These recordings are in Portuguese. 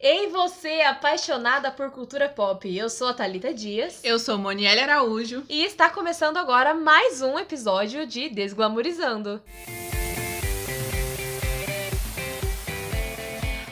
Ei, você apaixonada por cultura pop! Eu sou a Thalita Dias. Eu sou Monielle Araújo. E está começando agora mais um episódio de Desglamorizando.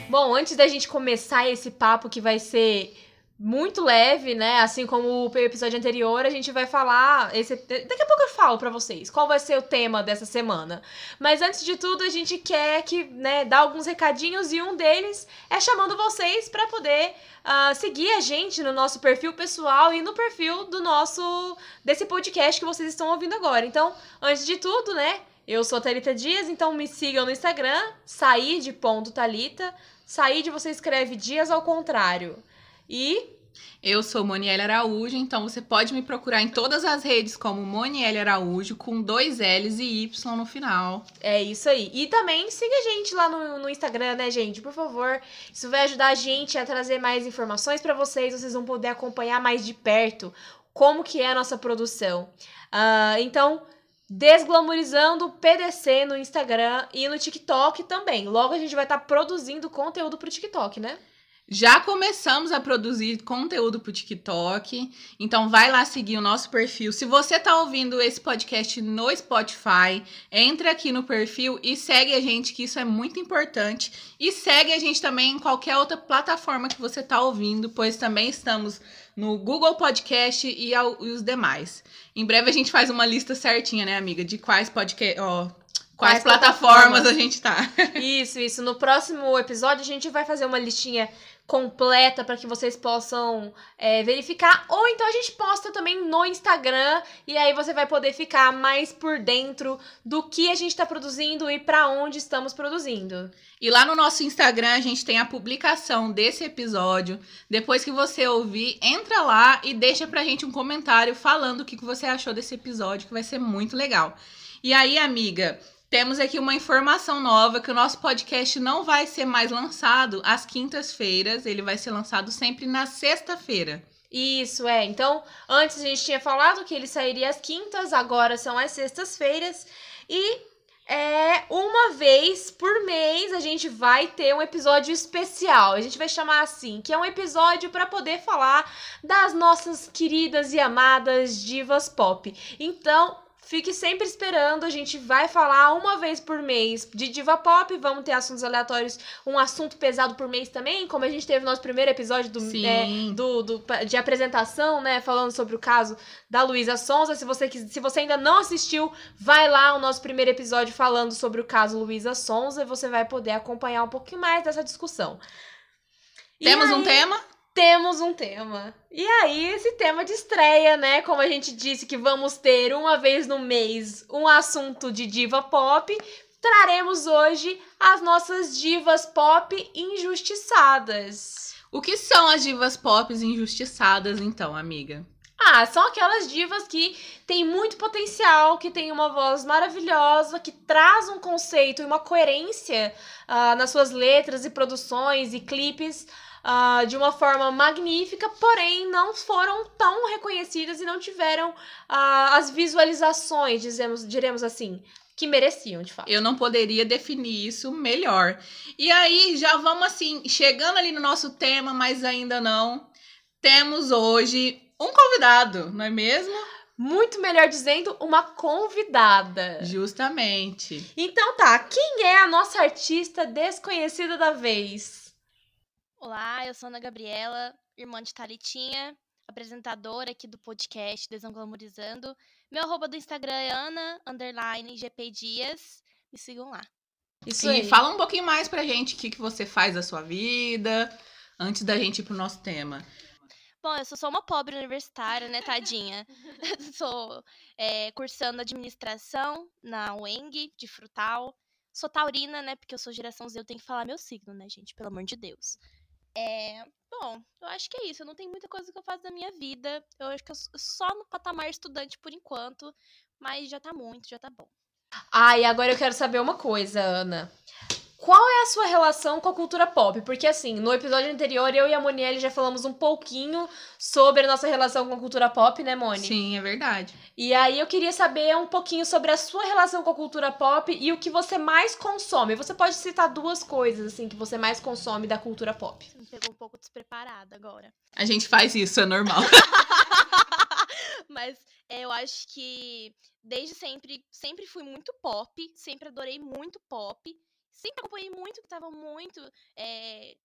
Bom, antes da gente começar esse papo que vai ser muito leve, né? Assim como o episódio anterior, a gente vai falar. Esse, daqui a pouco eu falo para vocês qual vai ser o tema dessa semana. Mas antes de tudo, a gente quer que, né, dar alguns recadinhos e um deles é chamando vocês para poder uh, seguir a gente no nosso perfil pessoal e no perfil do nosso desse podcast que vocês estão ouvindo agora. Então, antes de tudo, né? Eu sou a Thalita Dias, então me sigam no Instagram, sair de ponto Thalita. Sair de você escreve dias ao contrário. E eu sou Monielle Araújo, então você pode me procurar em todas as redes como Monielle Araújo, com dois L's e Y no final. É isso aí. E também siga a gente lá no, no Instagram, né, gente? Por favor. Isso vai ajudar a gente a trazer mais informações para vocês. Vocês vão poder acompanhar mais de perto como que é a nossa produção. Uh, então, Desglamorizando PDC no Instagram e no TikTok também. Logo a gente vai estar tá produzindo conteúdo pro TikTok, né? Já começamos a produzir conteúdo pro TikTok, então vai lá seguir o nosso perfil. Se você tá ouvindo esse podcast no Spotify, entre aqui no perfil e segue a gente, que isso é muito importante. E segue a gente também em qualquer outra plataforma que você tá ouvindo, pois também estamos no Google Podcast e, ao, e os demais. Em breve a gente faz uma lista certinha, né, amiga, de quais podcast, ó, quais, quais plataformas, plataformas a gente tá. Isso, isso. No próximo episódio a gente vai fazer uma listinha completa para que vocês possam é, verificar. Ou então a gente posta também no Instagram e aí você vai poder ficar mais por dentro do que a gente está produzindo e para onde estamos produzindo. E lá no nosso Instagram a gente tem a publicação desse episódio. Depois que você ouvir, entra lá e deixa pra gente um comentário falando o que você achou desse episódio, que vai ser muito legal. E aí, amiga, temos aqui uma informação nova que o nosso podcast não vai ser mais lançado às quintas-feiras, ele vai ser lançado sempre na sexta-feira. Isso é. Então, antes a gente tinha falado que ele sairia às quintas, agora são às sextas-feiras e é uma vez por mês a gente vai ter um episódio especial. A gente vai chamar assim, que é um episódio para poder falar das nossas queridas e amadas divas pop. Então, Fique sempre esperando, a gente vai falar uma vez por mês de diva pop, vamos ter assuntos aleatórios, um assunto pesado por mês também, como a gente teve no nosso primeiro episódio do, é, do, do, de apresentação, né, falando sobre o caso da Luísa Sonza. Se você, se você ainda não assistiu, vai lá o nosso primeiro episódio falando sobre o caso Luísa Sonza e você vai poder acompanhar um pouquinho mais dessa discussão. Temos aí, um tema? Temos um tema. E aí, esse tema de estreia, né? Como a gente disse que vamos ter uma vez no mês um assunto de diva pop, traremos hoje as nossas divas pop injustiçadas. O que são as divas pop injustiçadas, então, amiga? Ah, são aquelas divas que têm muito potencial, que têm uma voz maravilhosa, que traz um conceito e uma coerência uh, nas suas letras e produções e clipes uh, de uma forma magnífica, porém não foram tão reconhecidas e não tiveram uh, as visualizações, dizemos, diremos assim, que mereciam, de fato. Eu não poderia definir isso melhor. E aí, já vamos assim, chegando ali no nosso tema, mas ainda não. Temos hoje um convidado, não é mesmo? Muito melhor dizendo, uma convidada. Justamente. Então tá, quem é a nossa artista desconhecida da vez? Olá, eu sou Ana Gabriela, irmã de Talitinha, apresentadora aqui do podcast Desanglamorizando. Meu arroba do Instagram é Ana, underline, GP Dias. Me sigam lá. Isso e aí. fala um pouquinho mais pra gente o que, que você faz da sua vida, antes da gente ir pro nosso tema. Bom, eu sou só uma pobre universitária, né, tadinha? sou é, cursando administração na UENG, de Frutal. Sou taurina, né, porque eu sou geração Z, eu tenho que falar meu signo, né, gente? Pelo amor de Deus. É, bom, eu acho que é isso. Eu não tenho muita coisa que eu faço na minha vida. Eu acho que eu só no patamar estudante por enquanto, mas já tá muito, já tá bom. Ah, e agora eu quero saber uma coisa, Ana. Qual é a sua relação com a cultura pop? Porque, assim, no episódio anterior, eu e a Monielle já falamos um pouquinho sobre a nossa relação com a cultura pop, né, Moni? Sim, é verdade. E aí eu queria saber um pouquinho sobre a sua relação com a cultura pop e o que você mais consome. Você pode citar duas coisas, assim, que você mais consome da cultura pop. Você me pegou um pouco despreparada agora. A gente faz isso, é normal. Mas é, eu acho que desde sempre, sempre fui muito pop, sempre adorei muito pop, sempre acompanhei muito, que tava muito é,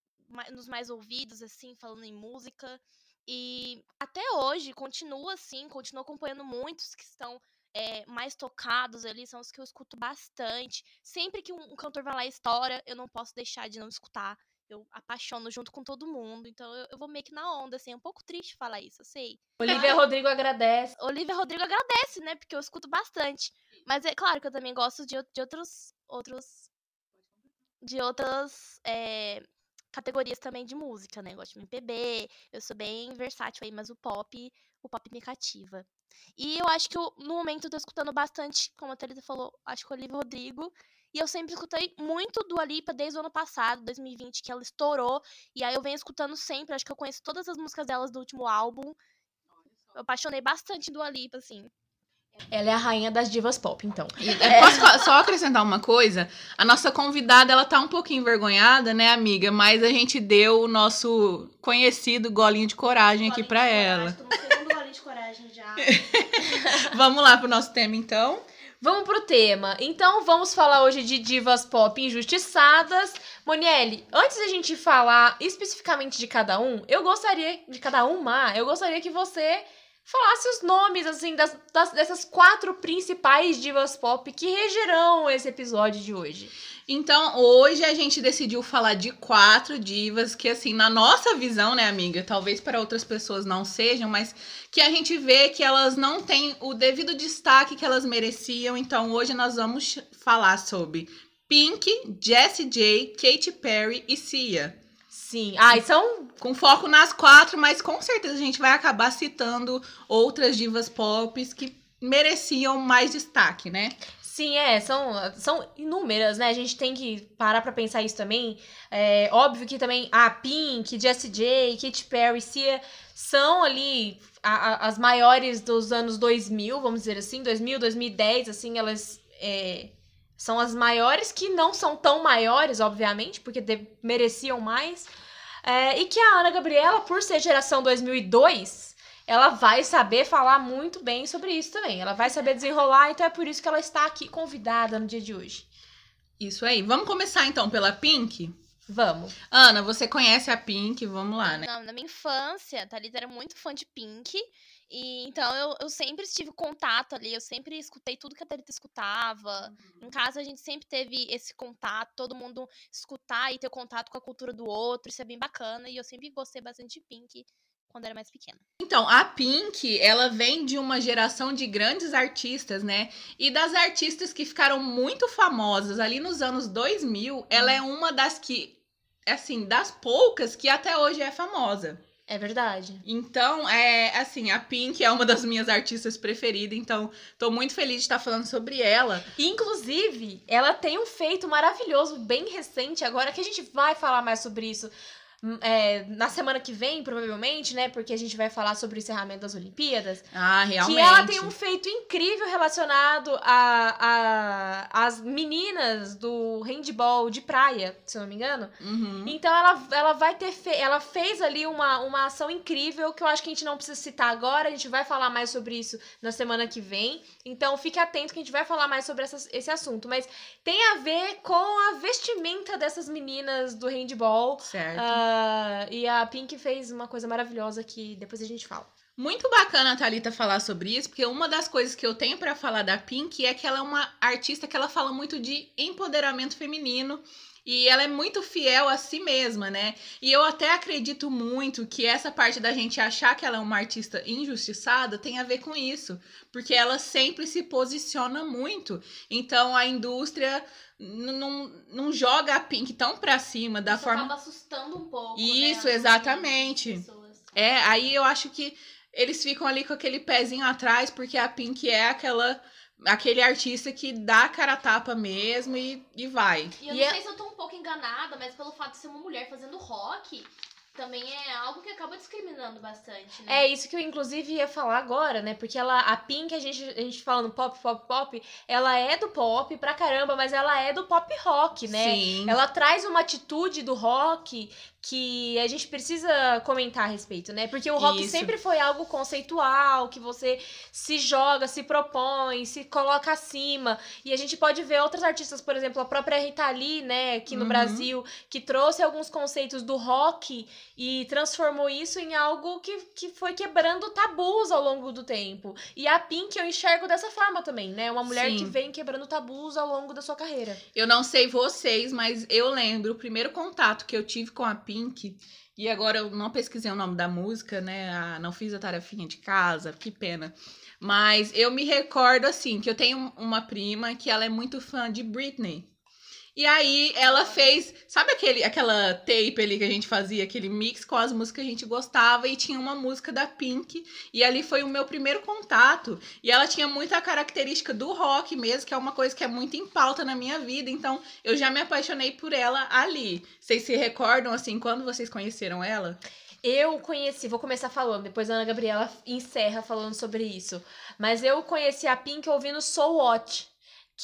nos mais ouvidos, assim, falando em música. E até hoje, continuo assim, continuo acompanhando muitos que estão é, mais tocados ali, são os que eu escuto bastante. Sempre que um, um cantor vai lá e estoura, eu não posso deixar de não escutar. Eu apaixono junto com todo mundo. Então eu, eu vou meio que na onda, assim. É um pouco triste falar isso, eu sei. Olivia Rodrigo agradece. Olivia Rodrigo agradece, né? Porque eu escuto bastante. Mas é claro que eu também gosto de, de outros. outros. De outras é, categorias também de música, né? Eu gosto de MPB, eu sou bem versátil aí, mas o pop, o pop me cativa. E eu acho que eu, no momento eu tô escutando bastante, como a Thalita falou, acho que Olivia Rodrigo. E eu sempre escutei muito do Alipa desde o ano passado, 2020, que ela estourou. E aí eu venho escutando sempre, acho que eu conheço todas as músicas delas do último álbum. Eu apaixonei bastante do Alipa, assim. Ela é a rainha das divas pop, então. É, Posso só acrescentar uma coisa? A nossa convidada, ela tá um pouquinho envergonhada, né, amiga? Mas a gente deu o nosso conhecido golinho de coragem aqui pra ela. Golinho de coragem já. Vamos lá pro nosso tema, então. Vamos pro tema. Então, vamos falar hoje de divas pop injustiçadas. Monielle, antes da gente falar especificamente de cada um, eu gostaria, de cada uma, eu gostaria que você falasse os nomes, assim, das, das- dessas quatro principais divas pop que regerão esse episódio de hoje. Então, hoje a gente decidiu falar de quatro divas que, assim, na nossa visão, né, amiga? Talvez para outras pessoas não sejam, mas que a gente vê que elas não têm o devido destaque que elas mereciam. Então, hoje nós vamos falar sobre Pink, Jessie J, Katy Perry e Sia. Sim. Ah, são Com foco nas quatro, mas com certeza a gente vai acabar citando outras divas pop que mereciam mais destaque, né? Sim, é, são, são inúmeras, né? A gente tem que parar pra pensar isso também. É óbvio que também a Pink, Jessie J, Katy Perry, Sia são ali a- a- as maiores dos anos 2000, vamos dizer assim, 2000, 2010, assim, elas é, são as maiores que não são tão maiores, obviamente, porque mereciam mais. É, e que a Ana Gabriela, por ser geração 2002, ela vai saber falar muito bem sobre isso também. Ela vai saber desenrolar, então é por isso que ela está aqui convidada no dia de hoje. Isso aí. Vamos começar então pela Pink? Vamos. Ana, você conhece a Pink? Vamos lá, né? Não, na minha infância, a Thalita era muito fã de Pink. E então eu, eu sempre estive contato ali, eu sempre escutei tudo que a Thalita escutava. Em casa a gente sempre teve esse contato, todo mundo escutar e ter contato com a cultura do outro, isso é bem bacana. E eu sempre gostei bastante de Pink quando era mais pequena. Então, a Pink, ela vem de uma geração de grandes artistas, né? E das artistas que ficaram muito famosas ali nos anos 2000, ela é uma das que, assim, das poucas que até hoje é famosa. É verdade. Então, é assim, a Pink é uma das minhas artistas preferidas, então tô muito feliz de estar falando sobre ela. Inclusive, ela tem um feito maravilhoso, bem recente, agora que a gente vai falar mais sobre isso é, na semana que vem, provavelmente, né? Porque a gente vai falar sobre o encerramento das Olimpíadas. Ah, realmente. Que ela tem um feito incrível relacionado a, a, as meninas do handball de praia, se eu não me engano. Uhum. Então ela, ela vai ter fe... ela fez ali uma, uma ação incrível que eu acho que a gente não precisa citar agora, a gente vai falar mais sobre isso na semana que vem. Então fique atento que a gente vai falar mais sobre essas- esse assunto, mas tem a ver com a vestimenta dessas meninas do handball. Certo. Ah, e a Pink fez uma coisa maravilhosa que depois a gente fala. Muito bacana a Thalita falar sobre isso, porque uma das coisas que eu tenho pra falar da Pink é que ela é uma artista que ela fala muito de empoderamento feminino e ela é muito fiel a si mesma, né? E eu até acredito muito que essa parte da gente achar que ela é uma artista injustiçada tem a ver com isso, porque ela sempre se posiciona muito. Então a indústria não, não joga a Pink tão pra cima da Isso forma acaba assustando um pouco. Isso, né, exatamente. é, aí eu acho que eles ficam ali com aquele pezinho atrás, porque a Pink é aquela aquele artista que dá a cara a tapa mesmo e, e vai. E eu E não é- sei se eu tô um pouco enganada, mas pelo fato de ser uma mulher fazendo rock, também é algo que acaba discriminando bastante, né? É isso que eu, inclusive, ia falar agora, né? Porque ela, a Pink, a gente, a gente falando pop, pop, pop, ela é do pop pra caramba, mas ela é do pop rock, né? Sim. Ela traz uma atitude do rock que a gente precisa comentar a respeito, né? Porque o rock Isso. sempre foi algo conceitual, que você se joga, se propõe, se coloca acima. E a gente pode ver outros artistas, por exemplo, a própria Rita Lee, né, aqui no Uhum. Brasil, que trouxe alguns conceitos do rock e transformou isso em algo que, que foi quebrando tabus ao longo do tempo. E a Pink eu enxergo dessa forma também, né? Uma mulher Sim. que vem quebrando tabus ao longo da sua carreira. Eu não sei vocês, mas eu lembro o primeiro contato que eu tive com a Pink. E agora eu não pesquisei o nome da música, né? Ah, não fiz a tarefinha de casa, que pena. Mas eu me recordo assim que eu tenho uma prima que ela é muito fã de Britney. E aí ela fez, sabe aquele aquela tape ali que a gente fazia, aquele mix com as músicas que a gente gostava e tinha uma música da Pink e ali foi o meu primeiro contato. E ela tinha muita característica do rock mesmo, que é uma coisa que é muito em pauta na minha vida, então eu já me apaixonei por ela ali. Vocês se recordam assim quando vocês conheceram ela? Eu conheci, vou começar falando, depois a Ana Gabriela encerra falando sobre isso. Mas eu conheci a Pink ouvindo Soul Watch.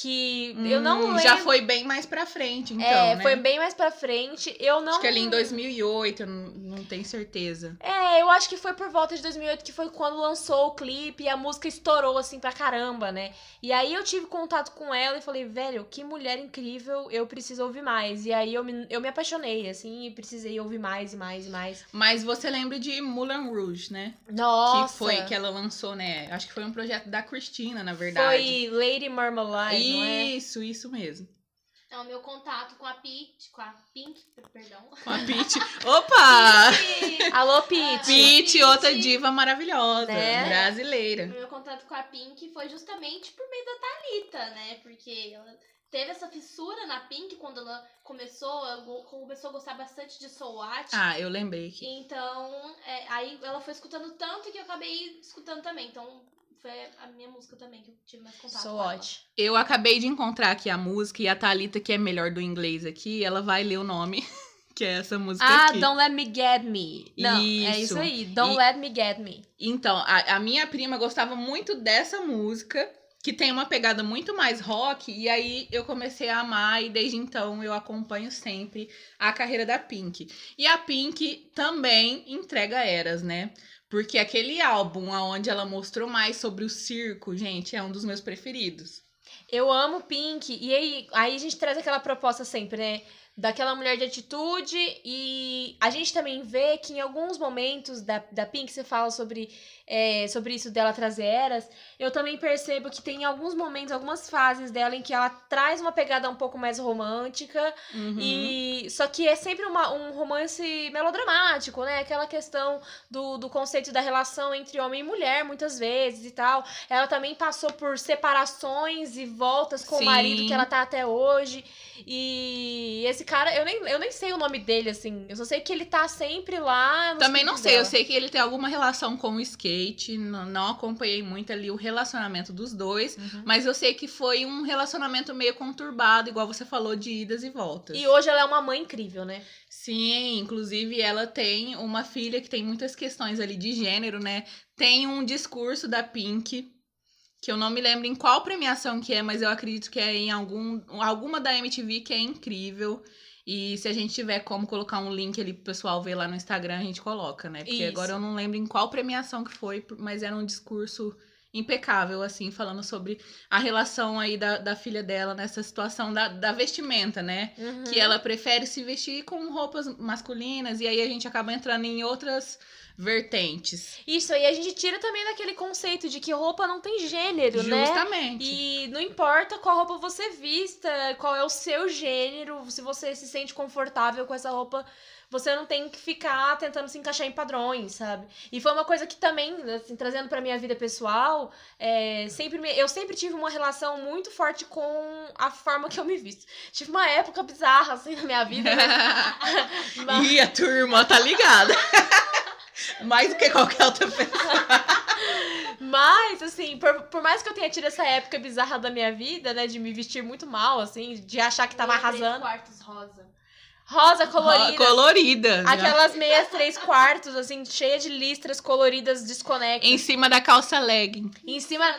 Que eu não Hum, lembro. Já foi bem mais pra frente, então, é, né? foi bem mais pra frente. Eu não. Acho que ali em 2008, eu não, não tenho certeza. É, eu acho que foi por volta de 2008 que foi quando lançou o clipe e a música estourou assim pra caramba, né? E aí eu tive contato com ela e falei, velho, que mulher incrível, eu preciso ouvir mais. E aí eu me, eu me apaixonei, assim, e precisei ouvir mais e mais e mais. Mas você lembra de Moulin Rouge, né? Nossa! Que foi que ela lançou, né? Acho que foi um projeto da Cristina, na verdade. Foi Lady Marmalade, não é? Isso, isso mesmo. É o meu contato com a Pete, com a Pink, perdão. Com a Pete. Opa! Alô, Pete! Pete, outra diva maravilhosa, Né? O brasileira. meu contato com a Pink foi justamente por meio da Thalita, né? Porque ela teve essa fissura na Pink quando ela começou, ela começou a gostar bastante de Soul Watch. Ah, eu lembrei aqui. Então, é, aí ela foi escutando tanto que eu acabei escutando também. Então, foi a minha música também que eu tive mais contato So com ela. Watch. Eu acabei de encontrar aqui a música e a Thalita, que é melhor do inglês aqui, ela vai ler o nome, que é essa música Ah, aqui. Don't Let Me Get Me. Não, é Isso. isso aí. Don't E- Let Me Get Me. Então, a, a minha prima gostava muito dessa música, que tem uma pegada muito mais rock, e aí eu comecei a amar, e desde então eu acompanho sempre a carreira da Pink. E a Pink também entrega eras, né? Porque aquele álbum onde ela mostrou mais sobre o circo, gente, é um dos meus preferidos. Eu amo Pink. E aí, aí a gente traz aquela proposta sempre, né? Daquela mulher de atitude. E a gente também vê que em alguns momentos da, da Pink, você fala sobre, é, sobre isso dela trazer eras. Eu também percebo que tem alguns momentos, algumas fases dela em que ela traz uma pegada um pouco mais romântica. Uhum. E só que é sempre uma, um romance melodramático, né? Aquela questão do, do conceito da relação entre homem e mulher, muitas vezes e tal. Ela também passou por separações e voltas com Sim. o marido que ela tá até hoje. E esse cara, eu nem, eu nem sei o nome dele, assim. Eu só sei que ele tá sempre lá. Também não sei, eu dela. sei que ele tem alguma relação com o skate, não, não acompanhei muito ali o relacionamento dos dois, Uhum. mas eu sei que foi um relacionamento meio conturbado, igual você falou, de idas e voltas. E hoje ela é uma mãe incrível, né? Sim, inclusive ela tem uma filha que tem muitas questões ali de gênero, né? Tem um discurso da Pink, que eu não me lembro em qual premiação que é, mas eu acredito que é em algum, alguma da MTV que é incrível. E se a gente tiver como colocar um link ali pro pessoal ver lá no Instagram, a gente coloca, né? Porque Isso. agora eu não lembro em qual premiação que foi, mas era um discurso impecável, assim, falando sobre a relação aí da, da filha dela nessa situação da, da vestimenta, né? Uhum. que ela prefere se vestir com roupas masculinas e aí a gente acaba entrando em outras vertentes. Isso aí a gente tira também daquele conceito de que roupa não tem gênero, né? Justamente. E não importa qual roupa você vista, qual é o seu gênero, se você se sente confortável com essa roupa, você não tem que ficar tentando se encaixar em padrões, sabe? E foi uma coisa que também, assim, trazendo pra minha vida pessoal, é, sempre me- eu sempre tive uma relação muito forte com a forma que eu me visto. Tive uma época bizarra, assim, na minha vida. mas- mas- e a turma tá ligada. Mais do que qualquer outra pessoa. Mas, assim, por, por mais que eu tenha tido essa época bizarra da minha vida, né? De me vestir muito mal, assim, de achar que tava arrasando. quartos rosa. Rosa colorida. Colorida. já. Aquelas meias três quartos, assim, cheia de listras coloridas desconexas. Em cima da calça legging. Em cima.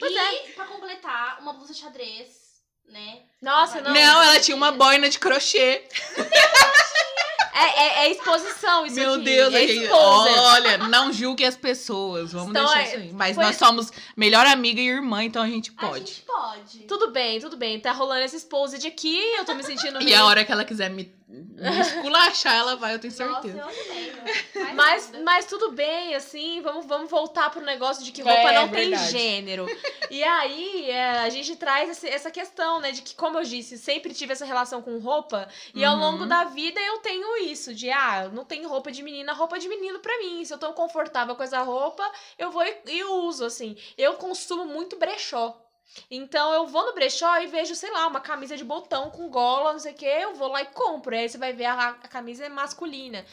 Pois e, pra completar, uma blusa xadrez, né? Nossa, não. Não, ela tinha uma boina de crochê. É, é, é exposição isso Meu aqui. Deus, é gente, exposed. olha, não julgue as pessoas. Vamos Então, deixar é, isso aí. Mas foi- nós somos melhor amiga e irmã, então a gente A pode. gente pode. Tudo bem, tudo bem. Tá rolando esse exposed aqui, eu tô me sentindo E meio- a hora que ela quiser me esculachar, ela vai, eu tenho Nossa, certeza. eu também. Faz Mas, mas tudo bem, assim, vamos, vamos voltar pro negócio de que É, roupa não verdade. tem gênero. E aí, é, a gente traz esse- essa questão, né, de que, como eu disse, sempre tive essa relação com roupa, e ao Uhum. longo da vida eu tenho isso, de, ah, não tem roupa de menina, roupa de menino pra mim. Se eu tô confortável com essa roupa, eu vou e, e uso, assim. Eu consumo muito brechó. Então eu vou no brechó e vejo, sei lá, uma camisa de botão com gola, não sei o que, eu vou lá e compro. Aí você vai ver a, a camisa é masculina.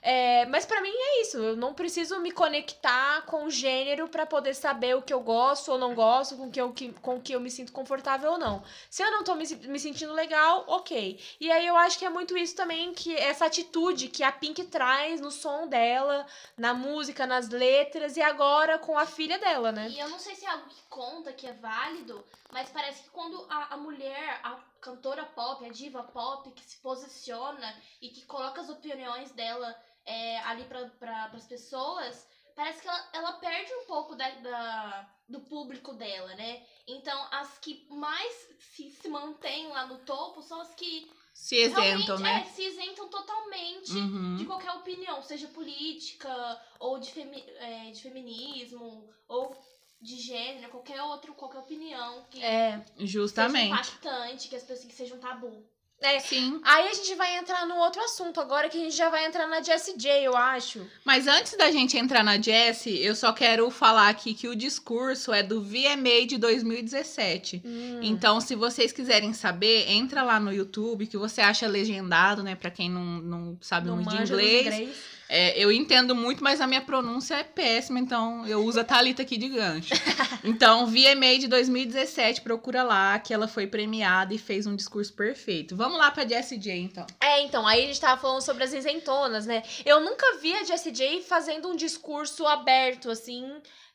É, mas pra mim é isso, eu não preciso me conectar com o gênero pra poder saber o que eu gosto ou não gosto, com que eu, que, com que eu me sinto confortável ou não. Se eu não tô me, me sentindo legal, ok. E aí eu acho que é muito isso também, que essa atitude que a Pink traz no som dela, na música, nas letras e agora com a filha dela, né? E eu não sei se é algo que conta, que é válido, mas parece que quando a, a mulher, a cantora pop, a diva pop, que se posiciona e que coloca as opiniões dela é, ali para pra, as pessoas, parece que ela, ela perde um pouco da, da- do público dela, né? Então, as que mais se, se mantêm lá no topo são as que Se isentam, né? é, se isentam totalmente de Uhum. qualquer opinião, seja política, ou de, femi é, de feminismo, ou de gênero, qualquer outro, qualquer opinião que É. seja Justamente. impactante, que as pessoas que seja um tabu. é. Sim. Aí a gente vai entrar no outro assunto agora, que a gente já vai entrar na Jessie J, eu acho. Mas antes da gente entrar na Jessie, eu só quero falar aqui que o discurso é do VMA de 2017. Hum. Então, se vocês quiserem saber, entra lá no YouTube, que você acha legendado, né? Pra quem não, não sabe Não muito de inglês. É, eu entendo muito, mas a minha pronúncia é péssima, então eu uso a Thalita aqui de gancho. Então, VMA de 2017, procura lá, que ela foi premiada e fez um discurso perfeito. Vamos lá pra Jessie J, então. É, então, aí a gente tava falando sobre as isentonas, né? Eu nunca vi a Jessie J fazendo um discurso aberto, assim,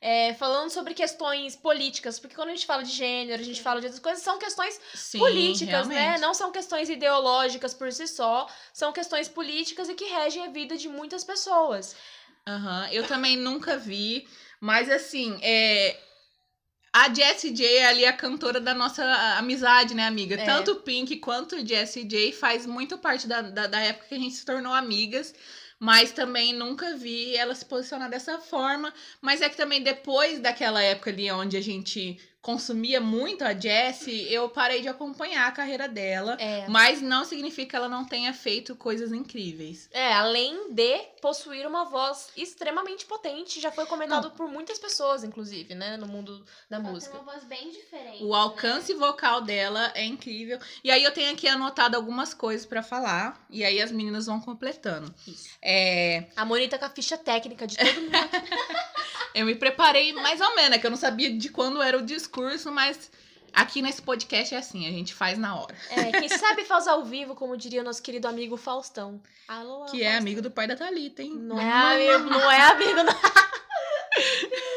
é, falando sobre questões políticas. Porque quando a gente fala de gênero, a gente fala de outras coisas, são questões Sim, políticas, né? realmente. Não são questões ideológicas por si só, são questões políticas e que regem a vida de muitas pessoas. Aham, eu também nunca vi, mas assim, é. A Jessie J é ali a cantora da nossa amizade, né, amiga? É. Tanto Pink quanto Jessie J faz muito parte da, da, da época que a gente se tornou amigas, mas também nunca vi ela se posicionar dessa forma. Mas é que também depois daquela época ali onde a gente consumia muito a Jessie, eu parei de acompanhar a carreira dela. É. Mas não significa que ela não tenha feito coisas incríveis. É, além de possuir uma voz extremamente potente, já foi comentado por muitas pessoas, inclusive, né, no mundo da Ela música. tem uma voz bem diferente. O alcance vocal dela é incrível. E aí eu tenho aqui anotado algumas coisas pra falar. E aí as meninas vão completando. Isso. É, A Monita com a ficha técnica de todo mundo. eu me preparei mais ou menos, é que eu não sabia de quando era o discurso, mas aqui nesse podcast é assim, a gente faz na hora. É, quem sabe faz ao vivo, como diria o nosso querido amigo Faustão. Alô, Que é amigo do pai da Thalita, hein? Não é amigo, não é amigo, não.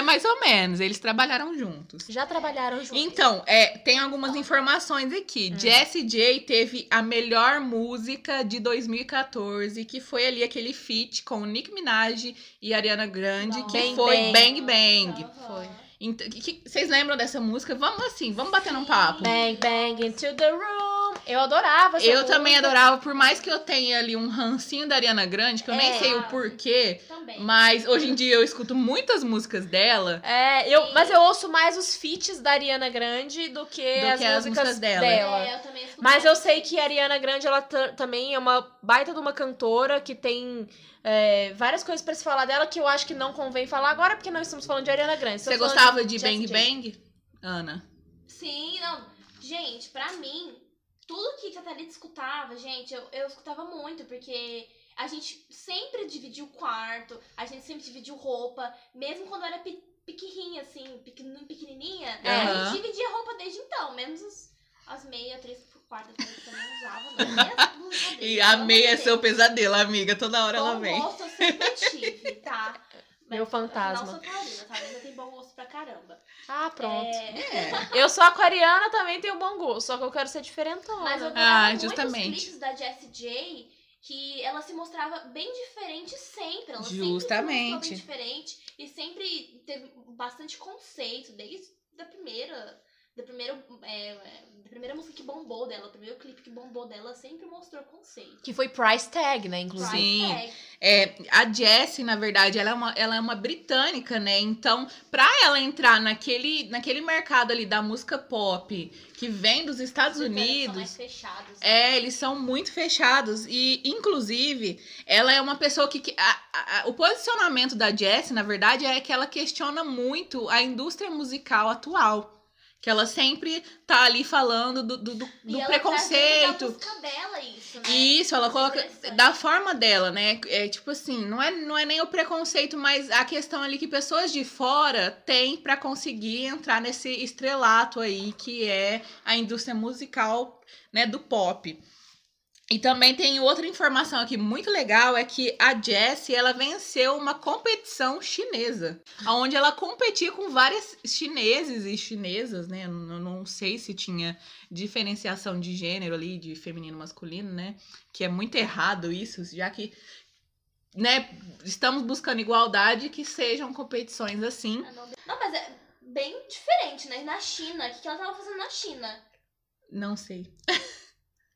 É mais ou menos, eles trabalharam juntos. Já trabalharam juntos. Então, é, tem algumas informações aqui. Hum. Jessie J teve a melhor música de 2014, que foi ali aquele feat com Nick Minaj e Ariana Grande, que Bang foi Bang. Bang Bang. Foi. Então, que- que- vocês lembram dessa música? Vamos assim, vamos bater um papo. Bang, bang into the room. Eu adorava essa Eu música. também adorava, por mais que eu tenha ali um rancinho da Ariana Grande, que eu nem É. sei o porquê, Também. mas hoje em dia eu escuto muitas músicas dela. É, eu, mas eu ouço mais os feats da Ariana Grande do que, Do as, que as músicas músicas dela. dela. É, eu também Mas eu sei que a Ariana Grande, ela ta- também é uma baita de uma cantora que tem é, várias coisas pra se falar dela que eu acho que não convém falar agora, porque nós estamos falando de Ariana Grande. Você gostava de Jessie Bang. Bang, Ana? Sim, não. Gente, pra mim, tudo que a Thalita escutava, gente, eu, eu escutava muito, porque a gente sempre dividiu quarto, a gente sempre dividiu roupa, mesmo quando era pe pequenininha, assim, pequenininha, É. a gente dividia roupa desde então, menos as, as meias, três por quarto, que eu também usava, não. E a meia é seu pesadelo, amiga. Toda hora ela vem. gosto eu sempre tive, tá? Meu fantasma. eu sou taurina, taurina tem bom gosto pra caramba. Ah, pronto. É, É. Eu sou aquariana, também tenho bom gosto, só que eu quero ser diferentona. Mas eu Ah, justamente. clipes da Jessie J, que ela se mostrava bem diferente sempre. Ela sempre se Justamente. bem diferente e sempre teve bastante conceito, desde a primeira. Da primeira, é, da primeira música que bombou dela, o primeiro clipe que bombou dela sempre mostrou conceito. Que foi price tag, né, inclusive. Sim. Price tag. É, a Jessie, na verdade, ela é, uma, ela é uma britânica, né? Então, pra ela entrar naquele, naquele mercado ali da música pop, que vem dos Estados Os Unidos, São mais fechados. É, eles são muito fechados. E, inclusive, ela é uma pessoa que. que- a- a- o posicionamento da Jessie, na verdade, é que ela questiona muito a indústria musical atual. Que ela sempre tá ali falando do, do, do- E do ela preconceito. trazendo da música dela isso, né? Isso, ela coloca da forma dela, né? É tipo assim, não é, não é nem o preconceito, mas a questão ali que pessoas de fora têm pra conseguir entrar nesse estrelato aí que é a indústria musical, né, do pop. E também tem outra informação aqui muito legal, é que a Jessie, ela venceu uma competição chinesa, onde ela competia com várias chineses e chinesas, né? Eu não sei se tinha diferenciação de gênero ali, de feminino e masculino, né? Que é muito errado isso, já que, né, estamos buscando igualdade que sejam competições assim. Ah, Não, mas é bem diferente, né? Na China, o que que ela tava fazendo na China? Não sei.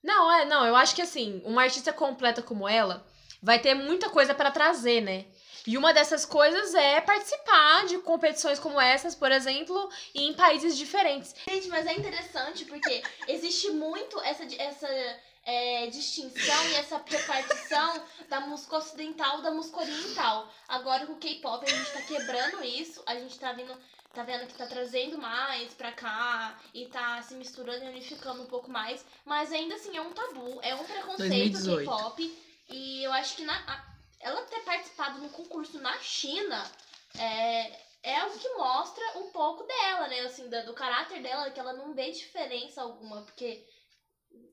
Não, é, não, eu acho que assim, uma artista completa como ela vai ter muita coisa pra trazer, né? E uma dessas coisas é participar de competições como essas, por exemplo, em países diferentes. Gente, mas é interessante porque existe muito essa, essa é, distinção e essa repartição da música ocidental da música oriental. Agora com o K-pop a gente tá quebrando isso, a gente tá vindo. Tá vendo que tá trazendo mais pra cá e tá se misturando e unificando um pouco mais. Mas ainda assim é um tabu, é um preconceito 2018. K-pop. E eu acho que na, a- ela ter participado no concurso na China é, é algo que mostra um pouco dela, né? Assim, da- do, caráter dela, que ela não vê diferença alguma, porque.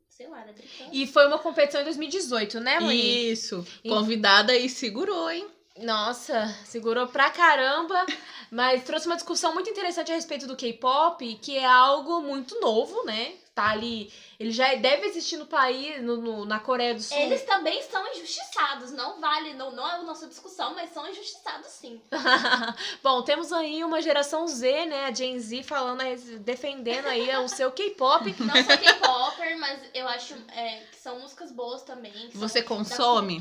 Sei lá, ela é britânica. E foi uma competição em 2018, né, Moni? Isso. Convidada e segurou, hein? Nossa, segurou pra caramba, mas trouxe uma discussão muito interessante a respeito do K-pop, que é algo muito novo, né? Tá ali, ele já deve existir no país, no, no- na Coreia do Sul. Eles também são injustiçados, não vale, não, não é a nossa discussão, mas são injustiçados sim. Bom, temos aí uma geração Z, né, a Gen Z falando, defendendo aí o seu K-pop. Não sou K-Popper, mas eu acho é, que são músicas boas também. Você consome.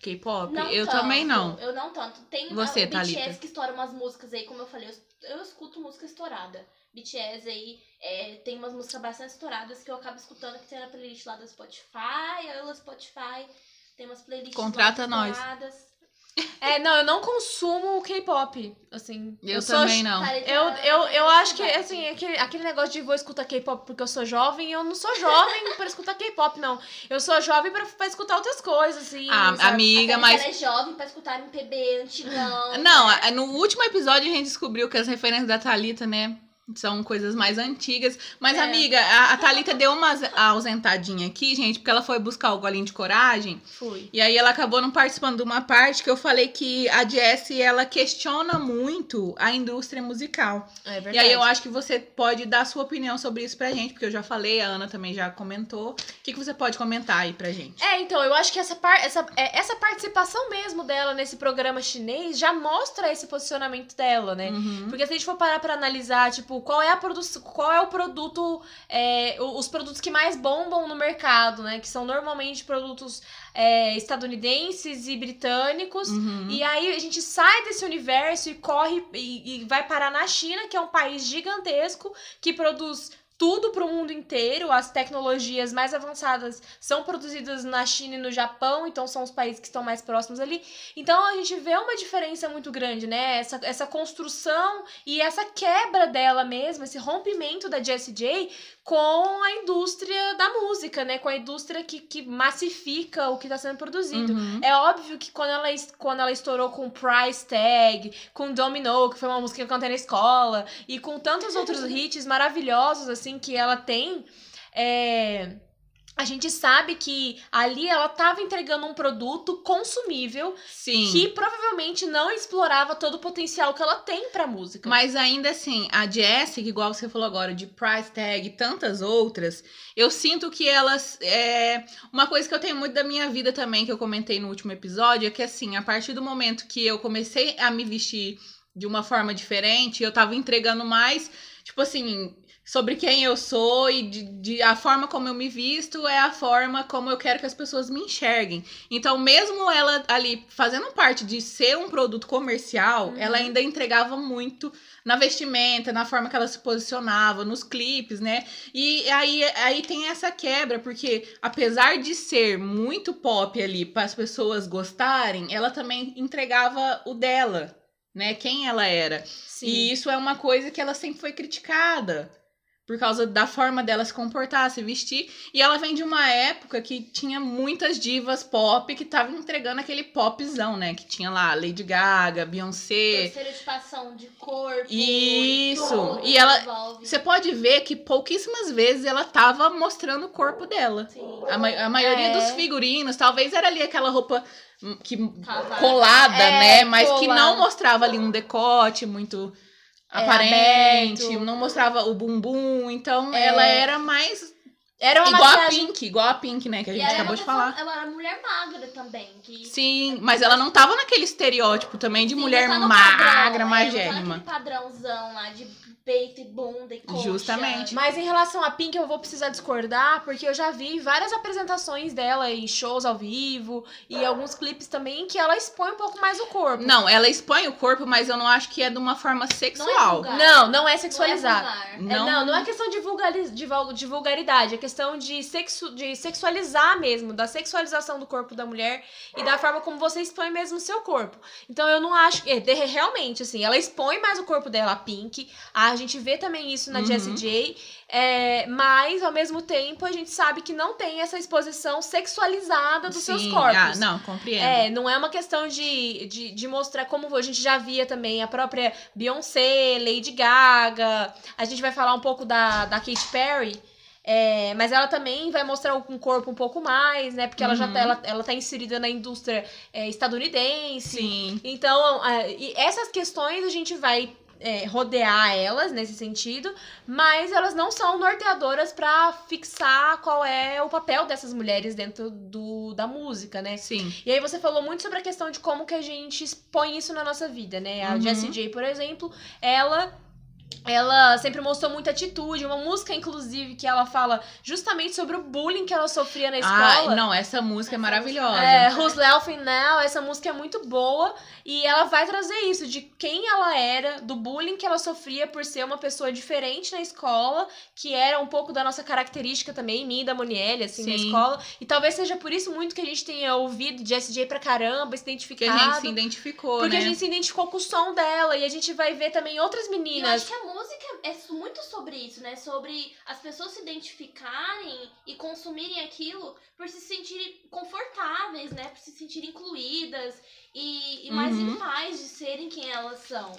K-pop? Eu tanto, também não. Eu não tanto. Tem Você, a, o BTS que estoura umas músicas aí, como eu falei, eu, eu escuto música estourada. BTS aí é, tem umas músicas bastante estouradas que eu acabo escutando que tem na playlist lá do Spotify, eu no Spotify tem umas playlists Contrata lá nós. estouradas. É, não, eu não consumo o K-pop, assim. Eu, sou também não. Thalita, Eu, eu, eu acho que, assim, aquele, aquele negócio de vou escutar K-pop porque eu sou jovem, eu não sou jovem pra escutar K-pop, não. Eu sou jovem pra, pra escutar outras coisas, assim. Ah, sabe? amiga, Até mas. Ela é jovem pra escutar MPB antigão. Não, né? a- no último episódio a gente descobriu que as referências da Thalita, né? São coisas mais antigas. Mas, É. amiga, a, a Thalita deu uma aus- ausentadinha aqui, gente, porque ela foi buscar o golinho de coragem. Fui. E aí ela acabou não participando de uma parte que eu falei que a Jessie, ela questiona muito a indústria musical. É verdade. E aí eu acho que você pode dar sua opinião sobre isso pra gente, porque eu já falei, a Ana também já comentou. O que, que você pode comentar aí pra gente? É, então, eu acho que essa, par essa, é, essa participação mesmo dela nesse programa chinês já mostra esse posicionamento dela, né? Uhum. Porque se a gente for parar pra analisar, tipo, qual é a produção, qual é o produto, é, os produtos que mais bombam no mercado, né? Que são normalmente produtos é, estadunidenses e britânicos. Uhum. E aí a gente sai desse universo e corre e, e vai parar na China, que é um país gigantesco, que produz tudo para o mundo inteiro. As tecnologias mais avançadas são produzidas na China e no Japão, então são os países que estão mais próximos ali. Então a gente vê uma diferença muito grande, né? Essa, essa construção e essa quebra dela mesma, esse rompimento da Jessie J com a indústria da música, né? Com a indústria que, que massifica o que está sendo produzido. Uhum. É óbvio que quando ela, quando ela estourou com Price Tag, com Domino, que foi uma música que eu cantei na escola, e com tantos outros hits maravilhosos, assim, que ela tem, é, A gente sabe que ali ela estava entregando um produto consumível Sim. que provavelmente não explorava todo o potencial que ela tem pra música. Mas ainda assim, a Jessica, igual você falou agora, de Price Tag e tantas outras, eu sinto que elas. É... Uma coisa que eu tenho muito da minha vida também, que eu comentei no último episódio, é que assim, a partir do momento que eu comecei a me vestir de uma forma diferente, eu tava entregando mais, tipo assim. Sobre quem eu sou e de, de a forma como eu me visto é a forma como eu quero que as pessoas me enxerguem. Então, mesmo ela ali fazendo parte de ser um produto comercial, Uhum. ela ainda entregava muito na vestimenta, na forma que ela se posicionava, nos clipes, né? E aí, aí tem essa quebra, porque apesar de ser muito pop ali para as pessoas gostarem, ela também entregava o dela, né? Quem ela era. Sim. E isso é uma coisa que ela sempre foi criticada. Por causa da forma dela se comportar, se vestir. E ela vem de uma época que tinha muitas divas pop que estavam entregando aquele popzão, né? Que tinha lá Lady Gaga, Beyoncé. Estereotipação de corpo. Isso. tudo E ela-. Você pode ver que pouquíssimas vezes ela tava mostrando o corpo dela. Sim. A, ma- a maioria É. dos figurinos, talvez era ali aquela roupa hum, que Cavada. colada, É, né? Mas que colada. não mostrava ali um decote muito aparente, aberto. não mostrava o bumbum. Então É. ela era mais Era igual a maquiagem Pink, igual a Pink, né? Que a gente ela é acabou de falar. Ela era mulher magra também. Que, Sim, mas ela não tava naquele estereótipo também de Sim, mulher tá magra, padrão, é, tá magérrima. naquele padrãozão lá de peito e bunda e coxa. Justamente. Mas em relação a Pink, eu vou precisar discordar, porque eu já vi várias apresentações dela em shows ao vivo e alguns clipes também que ela expõe um pouco mais o corpo. Não, ela expõe o corpo, mas eu não acho que é de uma forma sexual. vulgar. Não, não é Não é sexualizado. vulgar. É, Não. não, não é questão de, vulgari- de, vul- de vulgaridade, é questão de, sexu, de sexualizar mesmo, da sexualização do corpo da mulher e da forma como você expõe mesmo o seu corpo. Então eu não acho é, Realmente, assim, ela expõe mais o corpo dela, a Pink. A gente vê também isso na Uhum. J. é, mas, ao mesmo tempo, a gente sabe que não tem essa exposição sexualizada dos seus Sim, corpos. ah, não, compreendo. É, não é uma questão de, de, de mostrar como a gente já via também a própria Beyoncé, Lady Gaga. A gente vai falar um pouco da, da Katy Perry. é, mas ela também vai mostrar um corpo um pouco mais, né? Porque ela já Uhum. tá, ela, ela tá inserida na indústria é, estadunidense. Sim. Então, ah, e essas questões a gente vai é, rodear elas nesse sentido, mas elas não são norteadoras pra fixar qual é o papel dessas mulheres dentro do, da música, né? Sim. E aí você falou muito sobre a questão de como que a gente expõe isso na nossa vida, né? A Uhum. Jessie J, por exemplo, ela ela sempre mostrou muita atitude, uma música inclusive que ela fala justamente sobre o bullying que ela sofria na escola. Ah, não, essa música é Essa maravilhosa. É, Who's Laughing Now, essa música é muito boa e ela vai trazer isso, de quem ela era, do bullying que ela sofria por ser uma pessoa diferente na escola, que era um pouco da nossa característica também, minha e da Monielle, assim, na Sim. escola. E talvez seja por isso muito que a gente tenha ouvido Jessie J pra caramba, se Que identificado. a gente se identificou, Porque né? a gente se identificou com o som dela e a gente vai ver também outras E eu acho meninas. que a música é muito sobre isso, né? Sobre as pessoas se identificarem e consumirem aquilo por se sentirem confortáveis, né? Por se sentirem incluídas e, e mais Uhum. de serem quem elas são.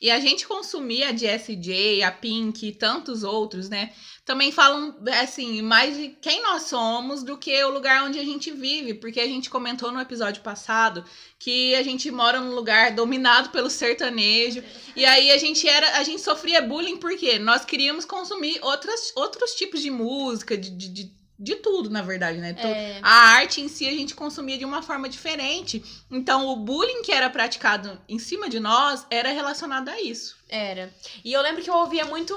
E a gente consumia a Jessie J, a Pink e tantos outros, né? Também falam, assim, mais de quem nós somos do que o lugar onde a gente vive. Porque a gente comentou no episódio passado que a gente mora num lugar dominado pelo sertanejo. E aí a gente era, a gente sofria bullying porque nós queríamos consumir outras, outros tipos de música, de, de, de, de tudo, na verdade, né? To- É, A arte em si a gente consumia de uma forma diferente. Então, o bullying que era praticado em cima de nós era relacionado a isso. Era. E eu lembro que eu ouvia muito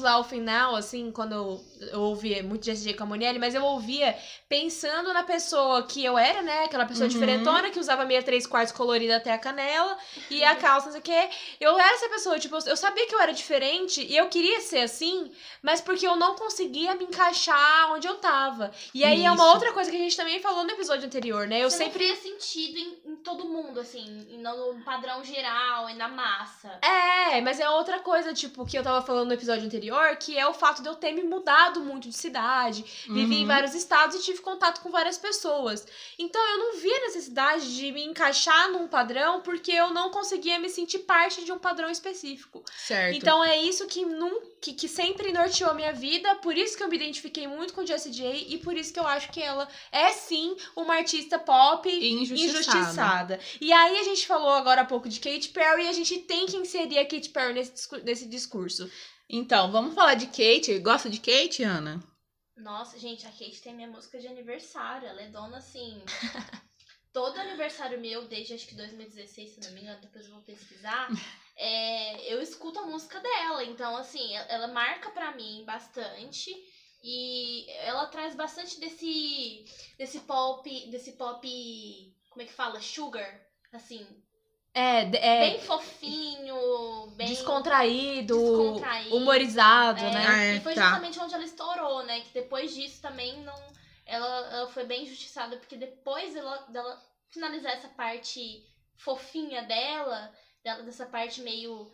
Laughing Now, assim, quando eu, eu ouvia muito Jessie J. Camonelli, mas eu ouvia pensando na pessoa que eu era, né? Aquela pessoa Uhum. diferentona que usava meia três quartos colorida até a canela e a calça, não sei o quê. Eu era essa pessoa, tipo, eu- sabia que eu era diferente e eu queria ser assim, mas porque eu não conseguia me encaixar onde eu tava. E aí é uma Isso. outra coisa que a gente também falou no episódio anterior, né? Eu Você sempre. não fazia sentido em, em todo mundo, assim, no padrão geral e na massa. É, mas é outra coisa, tipo, que eu tava falando no episódio anterior, que é o fato de eu ter me mudado muito de cidade, vivi em Uhum. vários estados e tive contato com várias pessoas. Então eu não via necessidade de me encaixar num padrão porque eu não conseguia me sentir parte de um padrão específico. Certo. Então é isso que, nun, que, que sempre norteou a minha vida, por isso que eu me identifiquei muito com Jessie J e por isso que eu acho que ela é sim uma artista pop Injustiçada. injustiçada. E aí a gente falou agora há pouco de Katy Perry e a gente tem que inserir a Katy Perry nesse, nesse discurso. Então, vamos falar de Kate. Gosta de Kate, Ana? Nossa, gente, a Kate tem minha música de aniversário. Ela é dona, assim. Todo aniversário meu, desde acho que 2016, se não me engano, depois eu vou pesquisar. é, eu escuto a música dela. Então, assim, ela, marca pra mim bastante. E ela traz bastante desse. desse pop. desse pop. Como é que fala? Sugar. Assim, É, é bem fofinho, bem. descontraído, descontraído, humorizado, É, né? Ah, é, e foi tá. justamente onde ela estourou, né? Que depois disso também não. Ela, ela foi bem injustiçada, porque depois ela, dela finalizar essa parte fofinha dela, dela, dessa parte meio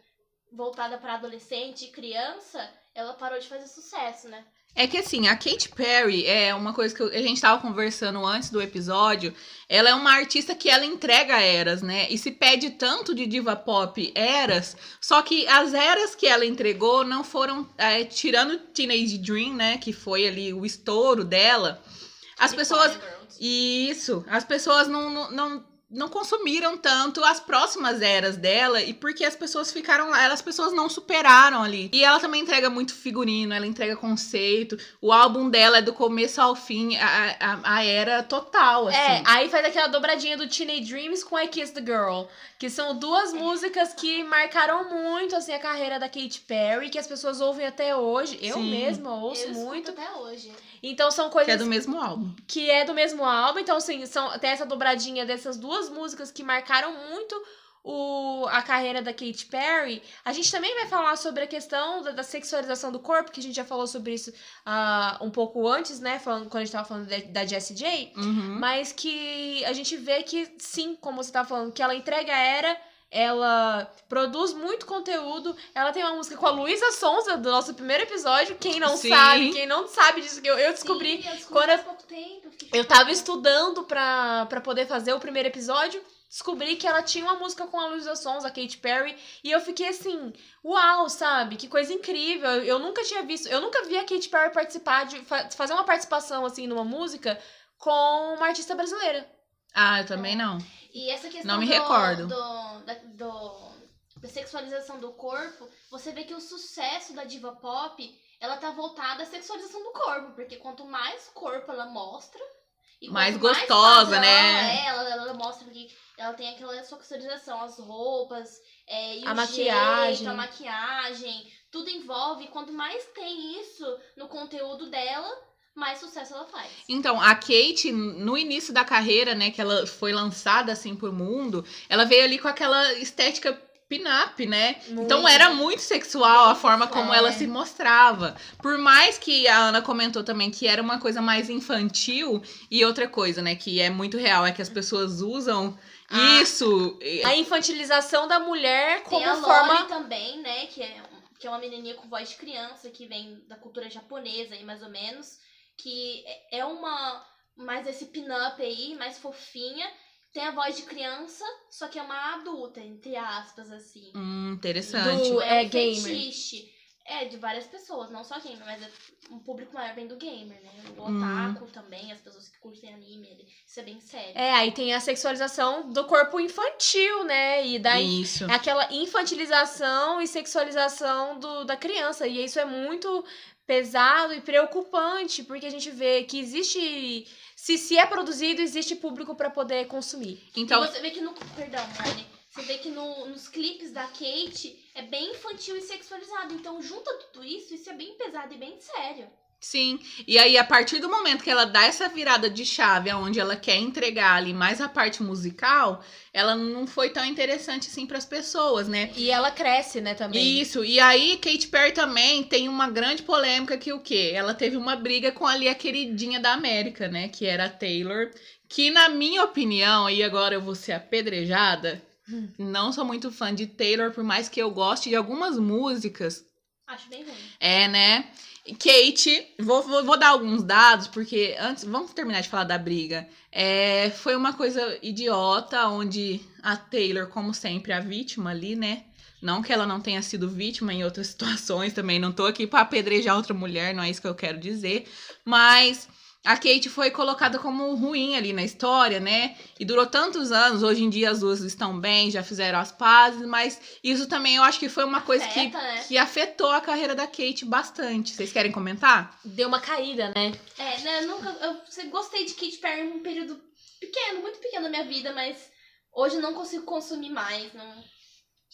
voltada pra adolescente e criança, ela parou de fazer sucesso, né? É que assim, a Katy Perry é uma coisa que a gente tava conversando antes do episódio. Ela é uma artista que ela entrega eras, né? E se pede tanto de diva pop eras, só que as eras que ela entregou não foram. é, tirando Teenage Dream, né? Que foi ali o estouro dela. As pessoas. Isso, as pessoas não, não, não, não consumiram tanto as próximas eras dela e porque as pessoas ficaram lá, as pessoas não superaram ali. E ela também entrega muito figurino, ela entrega conceito. O álbum dela é do começo ao fim, a, a, a era total, assim. É, aí faz aquela dobradinha do Teenage Dreams com I Kiss the Girl, que são duas músicas que marcaram muito assim a carreira da Katy Perry, que as pessoas ouvem até hoje. Eu Sim. mesma ouço Eu muito. até hoje. Então são que coisas é do mesmo álbum. que é do mesmo álbum. Então, assim, são, tem essa dobradinha dessas duas músicas que marcaram muito o, a carreira da Katy Perry. A gente também vai falar sobre a questão da, da sexualização do corpo, que a gente já falou sobre isso ah, um pouco antes, né? Falando, quando a gente tava falando da, da Jessie J. Uhum. Mas que a gente vê que, sim, como você tá falando, que ela entrega a era. Ela produz muito conteúdo. Ela tem uma música com a Luísa Sonza do nosso primeiro episódio. Quem não Sim. sabe, quem não sabe disso, eu, eu descobri Sim, eu descobri quando pouco tempo. eu tava estudando pra, pra poder fazer o primeiro episódio, descobri que ela tinha uma música com a Luísa Sons, a Katy Perry, e eu fiquei assim, uau, sabe? Que coisa incrível. Eu, eu nunca tinha visto, eu nunca vi a Katy Perry participar de fa- fazer uma participação assim numa música com uma artista brasileira. Ah, eu também não. E essa questão Não me do, recordo. do- da, do- da sexualização do corpo, você vê que o sucesso da diva pop, ela tá voltada à sexualização do corpo, porque quanto mais corpo ela mostra, Mais gostosa, padrão né? é, ela, ela mostra que ela tem aquela sexualização, as roupas, é, A o maquiagem. jeito, a maquiagem, tudo envolve, quanto mais tem isso no conteúdo dela, mais sucesso ela faz. Então, a Kate, no início da carreira, né, que ela foi lançada assim pro mundo, ela veio ali com aquela estética pin-up, né? Então Muito. era muito sexual a forma como ela é. se mostrava. Por mais que a Ana comentou também que era uma coisa mais infantil e outra coisa, né, que é muito real, é que as pessoas usam Ah. isso. A infantilização da mulher como Tem a forma Lori também, né? Que é, que é uma menininha com voz de criança, que vem da cultura japonesa aí, mais ou menos. Que é- é uma... Mais esse pin-up aí, mais fofinha. Tem a voz de criança, só que é uma adulta, entre aspas, assim. Hum, interessante. Do- é um gamer. fetiche. É, de várias pessoas, não só gamer, mas é um público maior vem do gamer, né? O Hum. otaku também, as pessoas que curtem anime, ele- isso é bem sério. É, aí tem a sexualização do corpo infantil, né? E da Isso. É aquela infantilização e sexualização do, da criança. E isso é muito pesado e preocupante, porque a gente vê que existe. Se, se é produzido, existe público para poder consumir. Então, E você vê que no. Perdão, Marne. Você vê que no- nos clipes da Kate é bem infantil e sexualizado. Então, junta tudo isso, isso é bem pesado e bem sério. Sim. E aí, a partir do momento que ela dá essa virada de chave, onde ela quer entregar ali mais a parte musical, ela não foi tão interessante assim para as pessoas, né? E ela cresce, né, também. Isso, e aí Katy Perry também tem uma grande polêmica que o quê? Ela teve uma briga com ali a queridinha da América, né? Que era a Taylor. Que na minha opinião, e agora eu vou ser apedrejada, Hum. não sou muito fã de Taylor, por mais que eu goste de algumas músicas. Acho bem ruim. É, né? Kate, vou, vou, vou dar alguns dados, porque antes, vamos terminar de falar da briga. É, foi uma coisa idiota, onde a Taylor, como sempre, a vítima ali, né? Não que ela não tenha sido vítima em outras situações também, não tô aqui pra apedrejar outra mulher, não é isso que eu quero dizer. Mas a Kate foi colocada como ruim ali na história, né? E durou tantos anos, hoje em dia as duas estão bem, já fizeram as pazes, mas isso também eu acho que foi uma coisa que Afeta, né? que afetou a carreira da Kate bastante. Vocês querem comentar? Deu uma caída, né? É, né, eu nunca. Eu gostei de Katy Perry num período pequeno, muito pequeno da minha vida, mas hoje eu não consigo consumir mais. Não,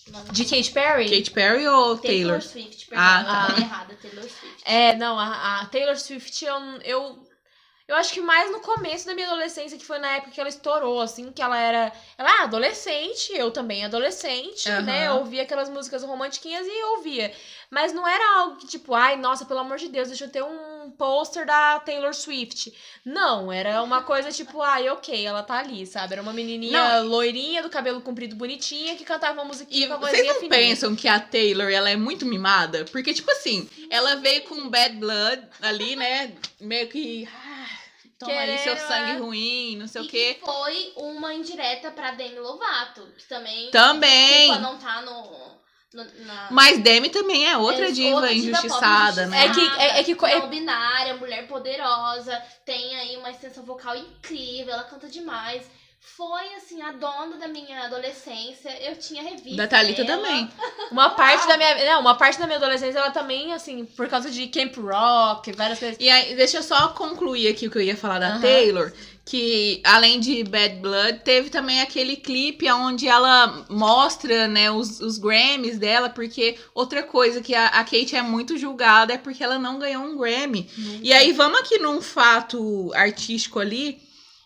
não. De Katy Perry? Katy Perry ou Taylor, Taylor? Swift, perdão, Ah, eu tá. falei errada, Taylor Swift. É, não, a, a Taylor Swift, eu, eu, eu acho que mais no começo da minha adolescência, que foi na época que ela estourou, assim, que ela era. Ela é adolescente, eu também adolescente, Aham. né? Eu ouvia aquelas músicas romantiquinhas e eu ouvia. Mas não era algo que, tipo, ai, nossa, pelo amor de Deus, deixa eu ter um pôster da Taylor Swift. Não, era uma coisa tipo, ai, ok, ela tá ali, sabe? Era uma menininha loirinha, do cabelo comprido, bonitinha, que cantava uma musiquinha E com a vocês vozinha não fininha. pensam que a Taylor ela é muito mimada? Porque, tipo assim, ela veio com bad blood ali, né? Meio que. Toma aí seu sangue é. ruim, não sei e o quê. que foi uma indireta pra Demi Lovato, que também. Também. Desculpa não tá no. no- na, Mas Demi também é outra É diva outra diva injustiçada, né? É que- é- é que- é- Não binária, mulher poderosa, tem aí uma extensão vocal incrível, ela canta demais. Foi, assim, a dona da minha adolescência. Eu tinha revista. Da Thalita dela. também. Uma parte da minha. Não, uma parte da minha adolescência, ela também, assim, por causa de Camp Rock, várias coisas. E aí, deixa eu só concluir aqui o que eu ia falar da Aham. Taylor. Que além de Bad Blood, teve também aquele clipe onde ela mostra, né, os, os Grammys dela, porque outra coisa que a, a Kate é muito julgada é porque ela não ganhou um Grammy. E aí, vamos aqui num fato artístico ali,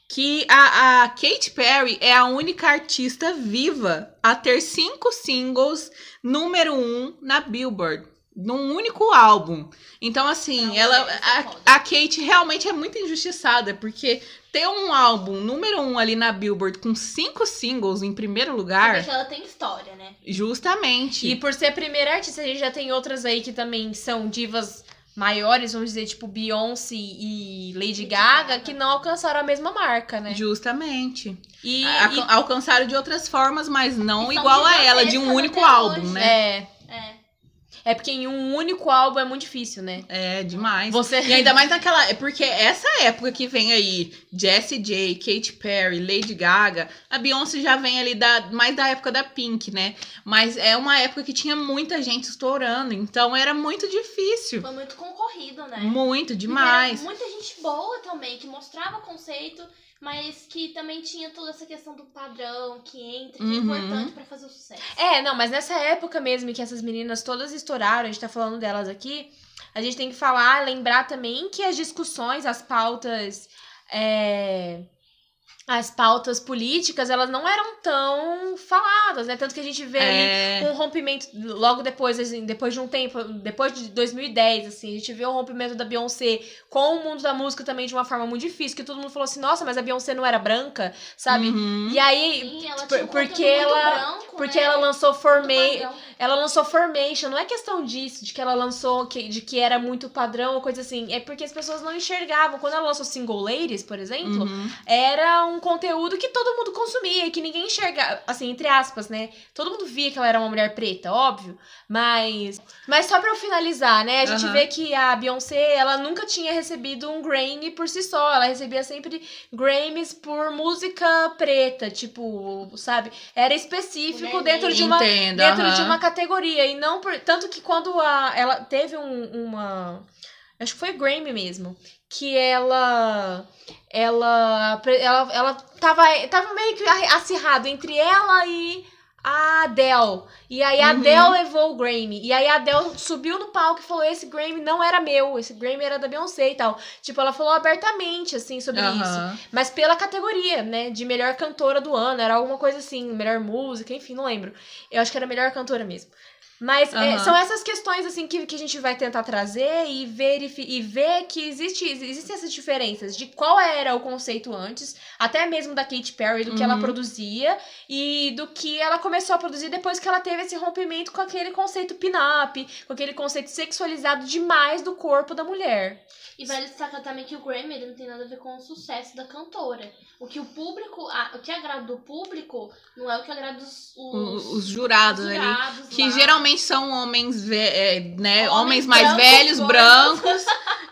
que a, a Katy Perry é a única artista viva a ter cinco singles número um na Billboard. Num único álbum. Então, assim, Não, ela. é, é A, a Kate realmente é muito injustiçada, porque ter um álbum número um ali na Billboard com cinco singles em primeiro lugar, vê que ela tem história, né? justamente. E por ser a primeira artista, a gente já tem outras aí que também são divas maiores, vamos dizer, tipo Beyoncé e Lady Gaga, que não alcançaram a mesma marca, né? Justamente. E, A- e- alcançaram de outras formas, mas não igual a ela, de um único álbum, hoje. né? é, É. porque em um único álbum é muito difícil, né? É, demais. Você E ainda mais naquela. É porque essa época que vem aí, Jessie J, Katy Perry, Lady Gaga, a Beyoncé já vem ali da, mais da época da Pink, né? Mas é uma época que tinha muita gente estourando, então era muito difícil. Foi muito concorrido, né? Muito, demais. era muita gente boa também, que mostrava conceito, mas que também tinha toda essa questão do padrão que entra, que é Uhum. importante pra fazer o sucesso. É, não, mas nessa época mesmo que essas meninas todas estouraram, a gente tá falando delas aqui, a gente tem que falar, lembrar também que as discussões, as pautas. é, as pautas políticas, elas não eram tão faladas, né? Tanto que a gente vê ali É, um rompimento logo depois, assim, depois de um tempo, depois de 2010, assim, a gente vê o rompimento da Beyoncé com o mundo da música também de uma forma muito difícil, que todo mundo falou assim, nossa, mas a Beyoncé não era branca, sabe? uhum. E aí, Sim, ela por- tinha um porque ela- branco, porque né? ela lançou padrão. ela lançou Formation, não é questão disso, de que ela lançou, que, de que era muito padrão ou coisa assim, é porque as pessoas não enxergavam. Quando ela lançou Single Ladies, por exemplo, Uhum. era um conteúdo que todo mundo consumia e que ninguém enxergava, assim, entre aspas, né? Todo mundo via que ela era uma mulher preta, óbvio, mas mas só pra eu finalizar, né? A gente Aham. vê que a Beyoncé, ela nunca tinha recebido um Grammy por si só, ela recebia sempre Grammys por música preta, tipo, sabe? Era específico dentro de uma Entendo, dentro aham. de uma categoria e não por tanto que quando a, ela teve um- uma acho que foi Grammy mesmo que ela ela ela ela tava tava meio que acirrado entre ela e a Adele. E aí a Uhum. Adele levou o Grammy. E aí a Adele subiu no palco e falou: esse Grammy não era meu, esse Grammy era da Beyoncé e tal. Tipo, ela falou abertamente, assim, sobre isso. Aham. Mas pela categoria, né? De melhor cantora do ano. Era alguma coisa assim, melhor música, enfim, não lembro. Eu acho que era melhor cantora mesmo. Mas é, Aham. são essas questões, assim, que, que a gente vai tentar trazer e, verifi e ver que existe, existem essas diferenças de qual era o conceito antes, até mesmo da Katy Perry, do que ela Uhum. produzia, e do que ela começou a produzir depois que ela teve esse rompimento com aquele conceito pin-up, com aquele conceito sexualizado demais do corpo da mulher. E vale destacar também que o Grammy ele não tem nada a ver com o sucesso da cantora. O que o público, a- o que agrada do público não é o que agrada os, O- os, Os jurados os ali. jurados Que lá. Geralmente são homens, ve- é, né, homens, Homens mais brancos, velhos, gordos. brancos.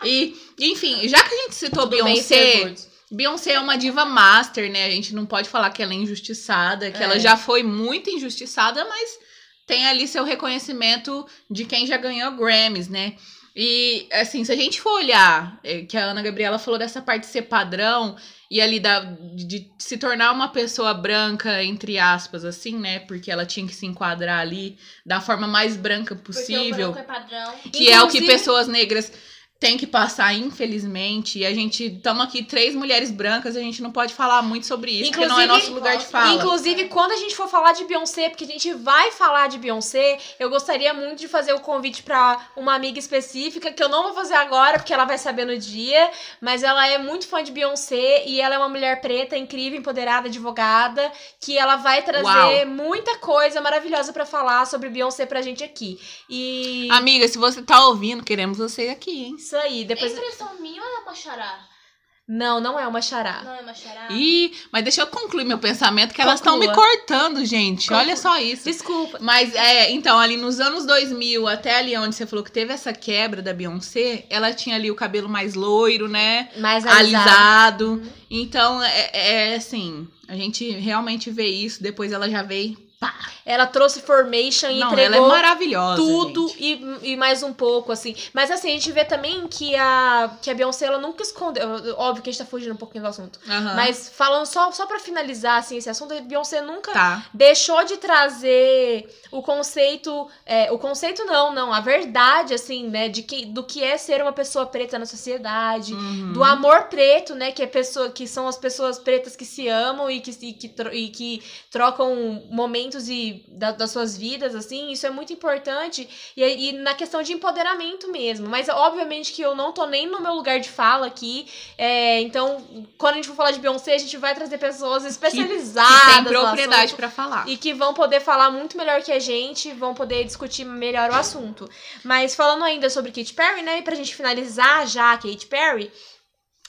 E, enfim, já que a gente citou Tudo Beyoncé. Beyoncé é uma diva master, né? A gente não pode falar que ela é injustiçada, que É. ela já foi muito injustiçada, mas tem ali seu reconhecimento de quem já ganhou Grammys, né? E, assim, se a gente for olhar, é, que a Ana Gabriela falou dessa parte de ser padrão e ali da, de, se tornar uma pessoa branca, entre aspas, assim, né? Porque ela tinha que se enquadrar ali da forma mais branca Porque o possível branco é padrão. que é o que Inclusive- pessoas negras têm que passar, infelizmente. E a gente estamos aqui três mulheres brancas, a gente não pode falar muito sobre isso, porque não é Inclusive- nosso lugar de fala. Inclusive, quando a gente for falar de Beyoncé, porque a gente vai falar de Beyoncé, eu gostaria muito de fazer o convite pra uma amiga específica, que eu não vou fazer agora, porque ela vai saber no dia, mas ela é muito fã de Beyoncé e ela é uma mulher preta, incrível, empoderada, advogada, que ela vai trazer Uau. muita coisa maravilhosa pra falar sobre Beyoncé pra gente aqui. E Amiga, se você tá ouvindo, queremos você aqui, hein? Isso aí, É depois impressão minha ou é uma xará? Não, não é uma chará. Não é uma xará? Ih, mas deixa eu concluir meu pensamento, que elas estão Conclua. me cortando, gente. Conclua. Olha só isso. Desculpa. Mas, é, então, ali nos anos 2000, até ali onde você falou que teve essa quebra da Beyoncé, ela tinha ali o cabelo mais loiro, né? Mais alisado. alisado. Então, é, é assim, a gente realmente vê isso. Depois ela já veio. Pá. Ela trouxe Formation e Não, entregou ela é maravilhosa. tudo e, e mais um pouco, assim. Mas assim, a gente vê também que a, que a Beyoncé, ela nunca escondeu. Óbvio que a gente tá fugindo um pouquinho do assunto. Aham. Mas falando só, só pra finalizar, assim, esse assunto, a Beyoncé nunca Tá. deixou de trazer o conceito. é, o conceito não, não. A verdade, assim, né? De que, do que é ser uma pessoa preta na sociedade. Uhum. Do amor preto, né? Que, é pessoa, que são as pessoas pretas que se amam e que, e que, e que trocam momentos e, da- das suas vidas, assim. Isso é muito importante. E, e na questão de empoderamento mesmo. Mas, obviamente, que eu não tô nem no meu lugar de fala aqui. É, então, quando a gente for falar de Beyoncé, a gente vai trazer pessoas especializadas. Que tem no propriedade pra falar. e que vão poder falar muito melhor que a gente, vão poder discutir melhor o assunto. Mas falando ainda sobre Katy Perry, né, e pra gente finalizar já a Katy Perry,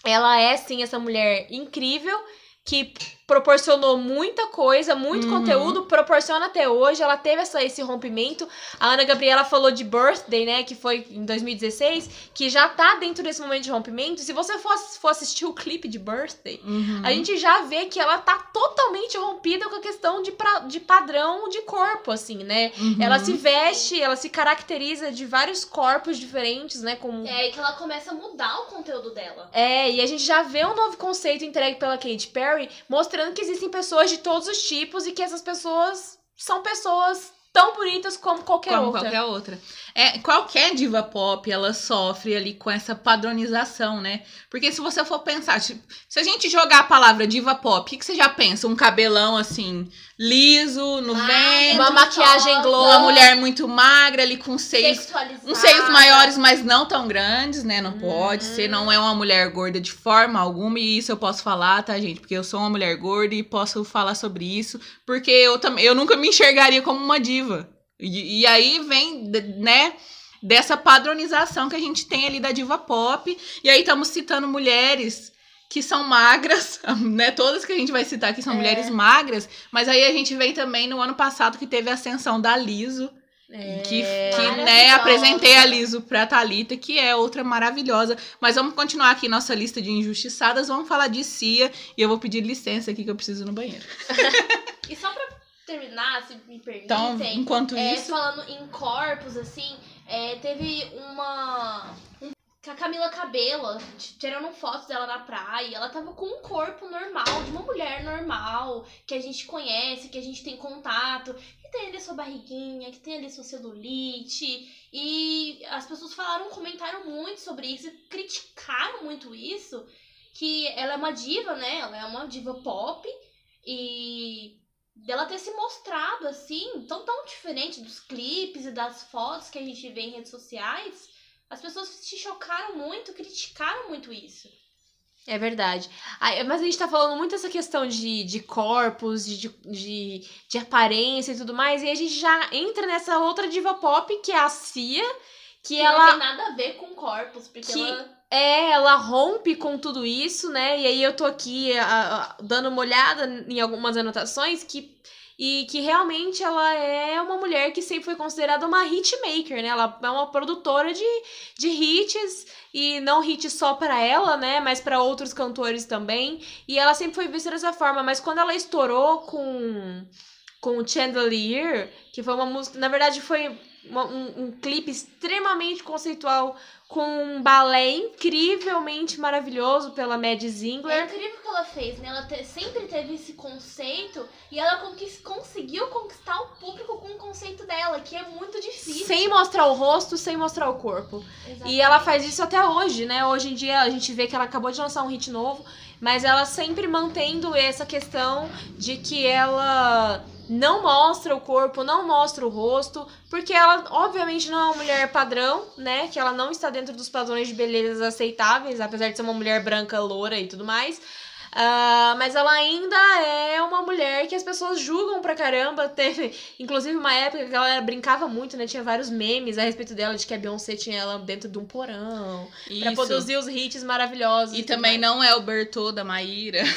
ela é sim essa mulher incrível que proporcionou muita coisa, muito Uhum. conteúdo, proporciona até hoje. Ela teve essa, esse rompimento. A Ana Gabriela falou de Birthday, né? Que foi em 2016, que já tá dentro desse momento de rompimento. Se você for, for assistir o clipe de Birthday, Uhum. a gente já vê que ela tá totalmente rompida com a questão de, pra- de padrão de corpo, assim, né? Uhum. Ela se veste, ela se caracteriza de vários corpos diferentes, né? Como... É aí que ela começa a mudar o conteúdo dela. É, e a gente já vê um novo conceito entregue pela Katy Perry, mostrando que existem pessoas de todos os tipos e que essas pessoas são pessoas tão bonitas como qualquer Como outra. qualquer outra. É, qualquer diva pop, ela sofre ali com essa padronização, né? Porque se você for pensar, tipo, se a gente jogar a palavra diva pop, o que, que você já pensa? Um cabelão assim, liso, no Ah, vento, Uma maquiagem glow. uma mulher muito magra ali com seios. Uns seios maiores, mas não tão grandes, né? Não pode Uhum. ser. Não é uma mulher gorda de forma alguma. E isso eu posso falar, tá, gente? Porque eu sou uma mulher gorda e posso falar sobre isso. Porque eu também eu nunca me enxergaria como uma diva. E, e aí vem, né? Dessa padronização que a gente tem ali da diva pop. E aí estamos citando mulheres que são magras, né? Todas que a gente vai citar aqui são É. mulheres magras. Mas aí a gente vem também no ano passado que teve a ascensão da Liso. É. Que, que né, apresentei a Liso pra Thalita, que é outra maravilhosa. Mas vamos continuar aqui nossa lista de injustiçadas. Vamos falar de Cia. E eu vou pedir licença aqui que eu preciso ir no banheiro. E só pra terminar, se me permitem. Então, enquanto é, isso. falando em corpos, assim, é, teve uma. um a Camila Cabelo, tirando fotos dela na praia, ela tava com um corpo normal, de uma mulher normal, que a gente conhece, que a gente tem contato, que tem ali sua barriguinha, que tem ali sua celulite. E as pessoas falaram, comentaram muito sobre isso, criticaram muito isso, que ela é uma diva, né? Ela é uma diva pop e dela ter se mostrado assim, tão tão diferente dos clipes e das fotos que a gente vê em redes sociais as pessoas se chocaram muito, criticaram muito isso. É verdade. Mas a gente tá falando muito essa questão de, de corpos, de, de, de aparência e tudo mais, e a gente já entra nessa outra diva pop, que é a Cia, que, que ela... não tem nada a ver com corpos, porque que... ela... É, ela rompe com tudo isso, né? E aí eu tô aqui a, a, dando uma olhada em algumas anotações que e que realmente ela é uma mulher que sempre foi considerada uma hitmaker, né? Ela é uma produtora de, de hits e não hits só para ela, né? Mas para outros cantores também. E ela sempre foi vista dessa forma, mas quando ela estourou com com Chandelier, que foi uma música, na verdade foi uma, um, um clipe extremamente conceitual com um balé incrivelmente maravilhoso pela Mad Zingler. É incrível o que ela fez, né? Ela te, sempre teve esse conceito e ela conquist, conseguiu conquistar o público com o conceito dela, que é muito difícil. Sem mostrar o rosto, sem mostrar o corpo. Exatamente. E ela faz isso até hoje, né? Hoje em dia a gente vê que ela acabou de lançar um hit novo, mas ela sempre mantendo essa questão de que ela não mostra o corpo, não mostra o rosto, porque ela obviamente não é uma mulher padrão, né? Que ela não está dentro dos padrões de beleza aceitáveis, apesar de ser uma mulher branca, loura e tudo mais. Uh, mas ela ainda é uma mulher que as pessoas julgam pra caramba. Teve, inclusive, uma época que ela brincava muito, né? Tinha vários memes a respeito dela, de que a Beyoncé tinha ela dentro de um porão. Isso. Pra produzir os hits maravilhosos. E, e também não é o Bertô da Maíra.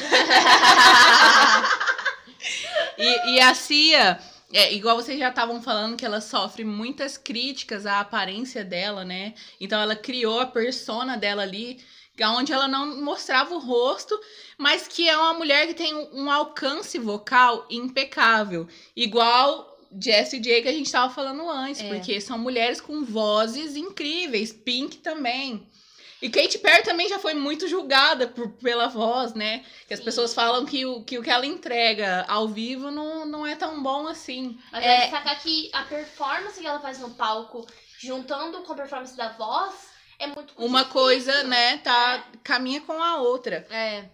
E, e a Cia, é, igual vocês já estavam falando que ela sofre muitas críticas à aparência dela, né? Então ela criou a persona dela ali, onde ela não mostrava o rosto, mas que é uma mulher que tem um alcance vocal impecável. Igual Jessie J que a gente estava falando antes, é. porque são mulheres com vozes incríveis, Pink também. E Kate Perry também já foi muito julgada por, pela voz, né? Que as pessoas falam que o, que o que ela entrega ao vivo não, não é tão bom assim. Mas é destacar que a performance que ela faz no palco, juntando com a performance da voz, é muito Uma difícil. coisa, né, tá, é. caminha com a outra. É.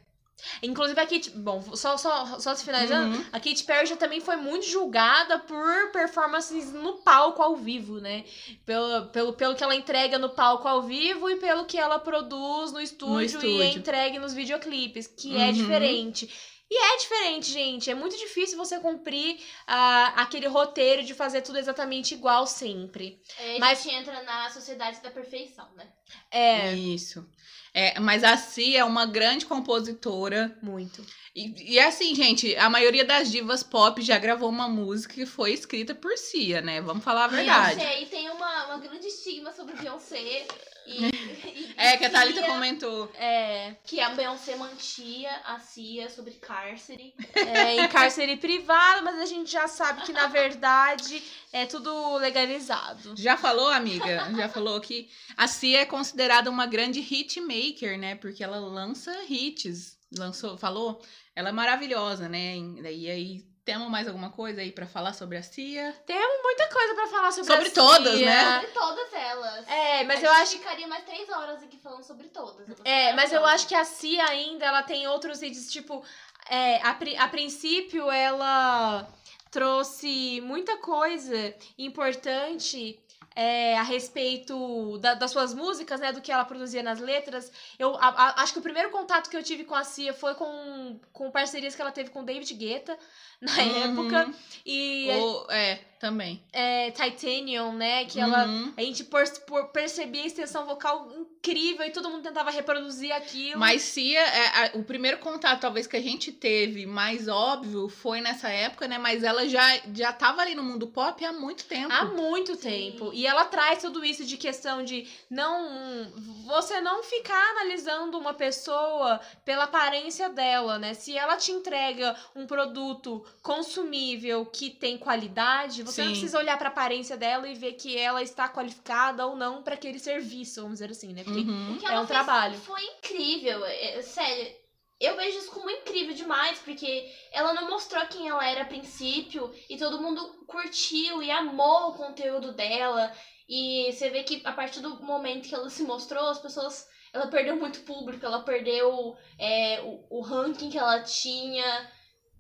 Inclusive a Katy, bom, só, só, só se finalizando, uhum. a Katy Perry já também foi muito julgada por performances no palco ao vivo, né? Pelo, pelo, pelo que ela entrega no palco ao vivo e pelo que ela produz no estúdio, no estúdio. e entregue nos videoclipes, que é uhum. é diferente. E é diferente, gente. É muito difícil você cumprir uh, aquele roteiro de fazer tudo exatamente igual sempre. É, a Mas... gente entra na sociedade da perfeição, né? É. Isso. É, mas a Cia é uma grande compositora. Muito. E, e assim, gente, a maioria das divas pop já gravou uma música que foi escrita por Cia, né? Vamos falar a verdade. Beyoncé, e tem uma, uma grande estigma sobre Beyoncé. E, e é, que a Thalita Cia, comentou. É, que a Beyoncé mantia a Cia sobre cárcere. É, em cárcere privado, mas a gente já sabe que, na verdade, é tudo legalizado. Já falou, amiga? Já falou que a Cia é considerada uma grande hitmaker, né? Porque ela lança hits. Lançou, falou? Ela é maravilhosa, né? E aí temos mais alguma coisa aí para falar sobre a Cia? Temos muita coisa para falar sobre, sobre a todas, Cia. né? Sobre todas elas. É, mas a eu acho ficaria mais três horas aqui falando sobre todas. É, mas eu acho que a Cia ainda ela tem outros vídeos tipo é, a, a princípio ela trouxe muita coisa importante é, a respeito da, das suas músicas, né? Do que ela produzia nas letras. Eu a, a, acho que o primeiro contato que eu tive com a Cia foi com, com parcerias que ela teve com David Guetta na uhum. época. E. É, também. É, Titanium, né? Que ela. Uhum. A gente por, por, percebia a extensão vocal incrível e todo mundo tentava reproduzir aquilo. Mas Cia, é, a, o primeiro contato, talvez, que a gente teve mais óbvio foi nessa época, né? Mas ela já, já tava ali no mundo pop há muito tempo. Há muito Sim. tempo. E ela traz tudo isso de questão de não. Você não ficar analisando uma pessoa pela aparência dela, né? Se ela te entrega um produto consumível que tem qualidade, você Você não Sim. precisa olhar pra aparência dela e ver que ela está qualificada ou não pra aquele serviço, vamos dizer assim, né? Porque Uhum. O que É um fez trabalho. Foi incrível, é, é, sério. Eu vejo isso como incrível demais, porque ela não mostrou quem ela era a princípio e todo mundo curtiu e amou o conteúdo dela. E você vê que a partir do momento que ela se mostrou, as pessoas. Ela perdeu muito público, ela perdeu é, o, o ranking que ela tinha.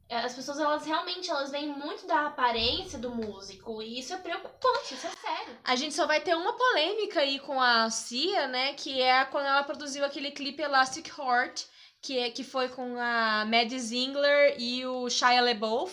É, As pessoas, elas realmente elas veem muito da aparência do músico. E isso é preocupante, isso é sério. A gente só vai ter uma polêmica aí com a Cia, né? Que é quando ela produziu aquele clipe Elastic Heart, que, é, que foi com a Maddie Ziegler e o Shia LaBeouf,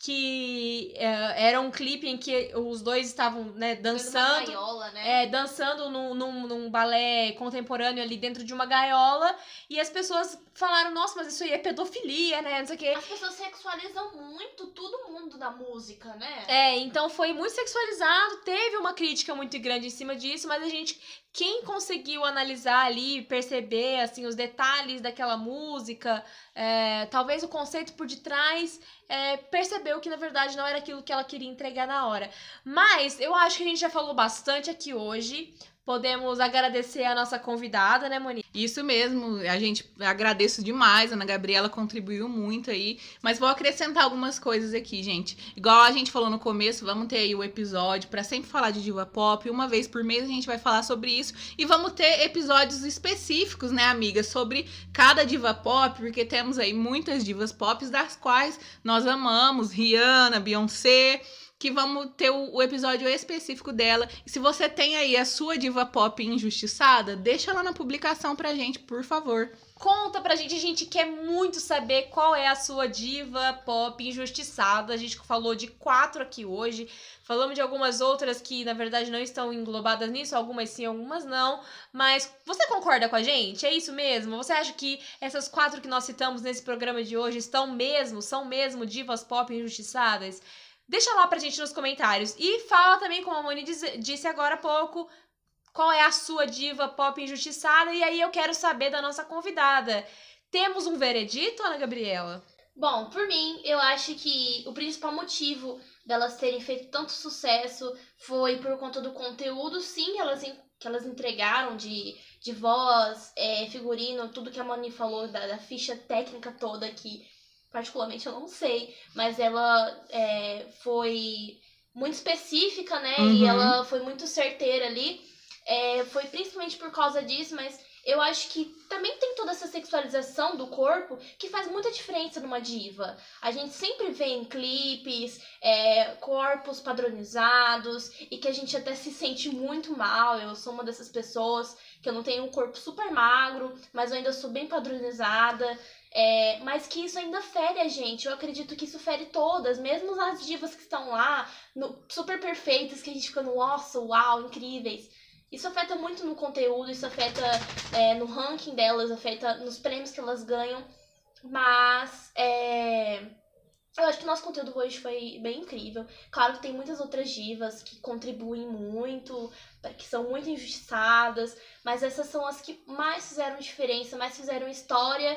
que é, era um clipe em que os dois estavam né, dançando. gaiola, né? É, dançando num, num, num balé contemporâneo ali dentro de uma gaiola. E as pessoas falaram, nossa, mas isso aí é pedofilia, né? Não sei o quê. As pessoas sexualizam muito todo mundo da música, né? É, então foi muito sexualizado, teve uma crítica muito grande em cima disso, mas a gente, quem conseguiu analisar ali, perceber, assim, os detalhes daquela música, é, talvez o conceito por detrás, é, percebeu que na verdade não era aquilo que ela queria entregar na hora. Mas eu acho que a gente já falou bastante aqui hoje. Podemos agradecer a nossa convidada, né, Monique? Isso mesmo, a gente agradeço demais, a Ana Gabriela contribuiu muito aí, mas vou acrescentar algumas coisas aqui, gente. Igual a gente falou no começo, vamos ter aí o episódio pra sempre falar de diva pop, uma vez por mês a gente vai falar sobre isso e vamos ter episódios específicos, né, amiga, sobre cada diva pop, porque temos aí muitas divas pop das quais nós amamos, Rihanna, Beyoncé, que vamos ter o, o episódio específico dela. E se você tem aí a sua diva pop injustiçada, deixa lá na publicação pra gente, por favor. Conta pra gente, a gente quer muito saber qual é a sua diva pop injustiçada. A gente falou de quatro aqui hoje. Falamos de algumas outras que, na verdade, não estão englobadas nisso, algumas sim, algumas não. Mas você concorda com a gente? É isso mesmo? Você acha que essas quatro que nós citamos nesse programa de hoje estão mesmo, são mesmo divas pop injustiçadas? Deixa lá pra gente nos comentários. E fala também, como a Moni disse agora há pouco, qual é a sua diva pop injustiçada? E aí eu quero saber da nossa convidada. Temos um veredito, Ana Gabriela? Bom, por mim, eu acho que o principal motivo delas terem feito tanto sucesso foi por conta do conteúdo, sim, elas, que elas entregaram de, de voz, é, figurino, tudo que a Moni falou da, da ficha técnica toda, que particularmente eu não sei, mas ela é, foi muito específica, né? E Uhum. ela foi muito certeira ali. É, foi principalmente por causa disso, mas eu acho que também tem toda essa sexualização do corpo que faz muita diferença numa diva. A gente sempre vê em clipes é, corpos padronizados e que a gente até se sente muito mal. Eu sou uma dessas pessoas que eu não tenho um corpo super magro, mas eu ainda sou bem padronizada. É, mas que isso ainda fere a gente. Eu acredito que isso fere todas, mesmo as divas que estão lá, no- super perfeitas, que a gente fica, nossa, uau, incríveis. Isso afeta muito no conteúdo, isso afeta é, no ranking delas, afeta nos prêmios que elas ganham. Mas é, eu acho que o nosso conteúdo hoje foi bem incrível. Claro que tem muitas outras divas que contribuem muito, que são muito injustiçadas, mas essas são as que mais fizeram diferença, mais fizeram história.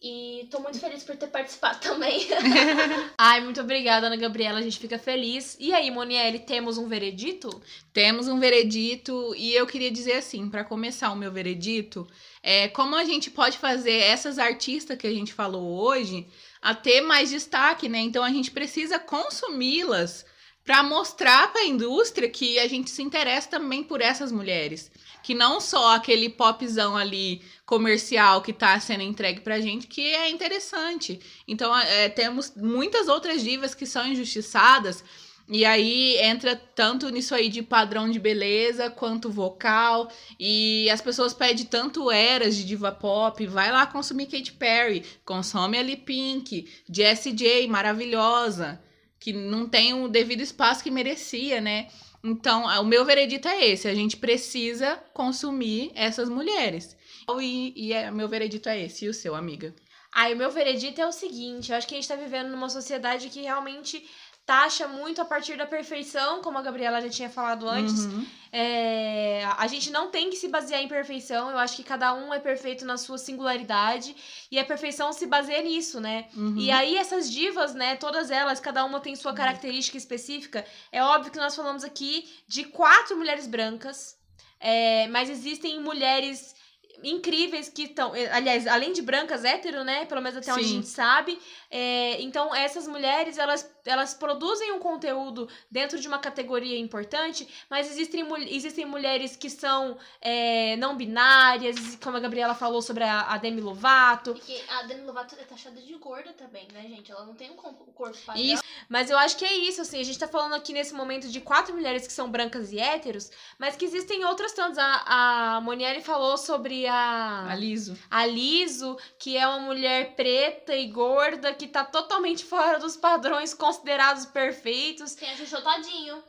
E tô muito feliz por ter participado também. Ai, muito obrigada, Ana Gabriela. A gente fica feliz. E aí, Monielle, temos um veredito? Temos um veredito e eu queria dizer assim, pra começar o meu veredito, é como a gente pode fazer essas artistas que a gente falou hoje a ter mais destaque, né? Então a gente precisa consumi-las pra mostrar pra indústria que a gente se interessa também por essas mulheres, que não só aquele popzão ali comercial que tá sendo entregue pra gente que é interessante. Então é, temos muitas outras divas que são injustiçadas e aí entra tanto nisso aí de padrão de beleza quanto vocal. E as pessoas pedem tanto eras de diva pop. Vai lá consumir Katy Perry, consome ali Pink, Jessie J, maravilhosa, que não tem o devido espaço que merecia, né? Então, o meu veredito é esse: a gente precisa consumir essas mulheres. E, e é, meu veredito é esse, e o seu, amiga? Aí o meu veredito é o seguinte, eu acho que a gente tá vivendo numa sociedade que realmente taxa muito a partir da perfeição, como a Gabriela já tinha falado antes. Uhum. É, a gente não tem que se basear em perfeição, eu acho que cada um é perfeito na sua singularidade, e a perfeição se baseia nisso, né? Uhum. E aí essas divas, né, todas elas, cada uma tem sua característica específica. É óbvio que nós falamos aqui de quatro mulheres brancas, é, mas existem mulheres incríveis que estão, aliás, além de brancas hétero, né, pelo menos até onde a Sim. gente sabe, é, então essas mulheres, elas, elas produzem um conteúdo dentro de uma categoria importante, mas existem, existem mulheres que são é, não binárias, como a Gabriela falou sobre a, a Demi Lovato, Porque a Demi Lovato é taxada de gorda também, né, gente? Ela não tem um corpo padrão. Isso. Mas eu acho que é isso, assim, a gente tá falando aqui nesse momento de quatro mulheres que são brancas e héteros, mas que existem outras tantas. A, a Monielle falou sobre a, Aliso. a Liso, que é uma mulher preta e gorda, que tá totalmente fora dos padrões considerados perfeitos. Tem a Jojo Todinho.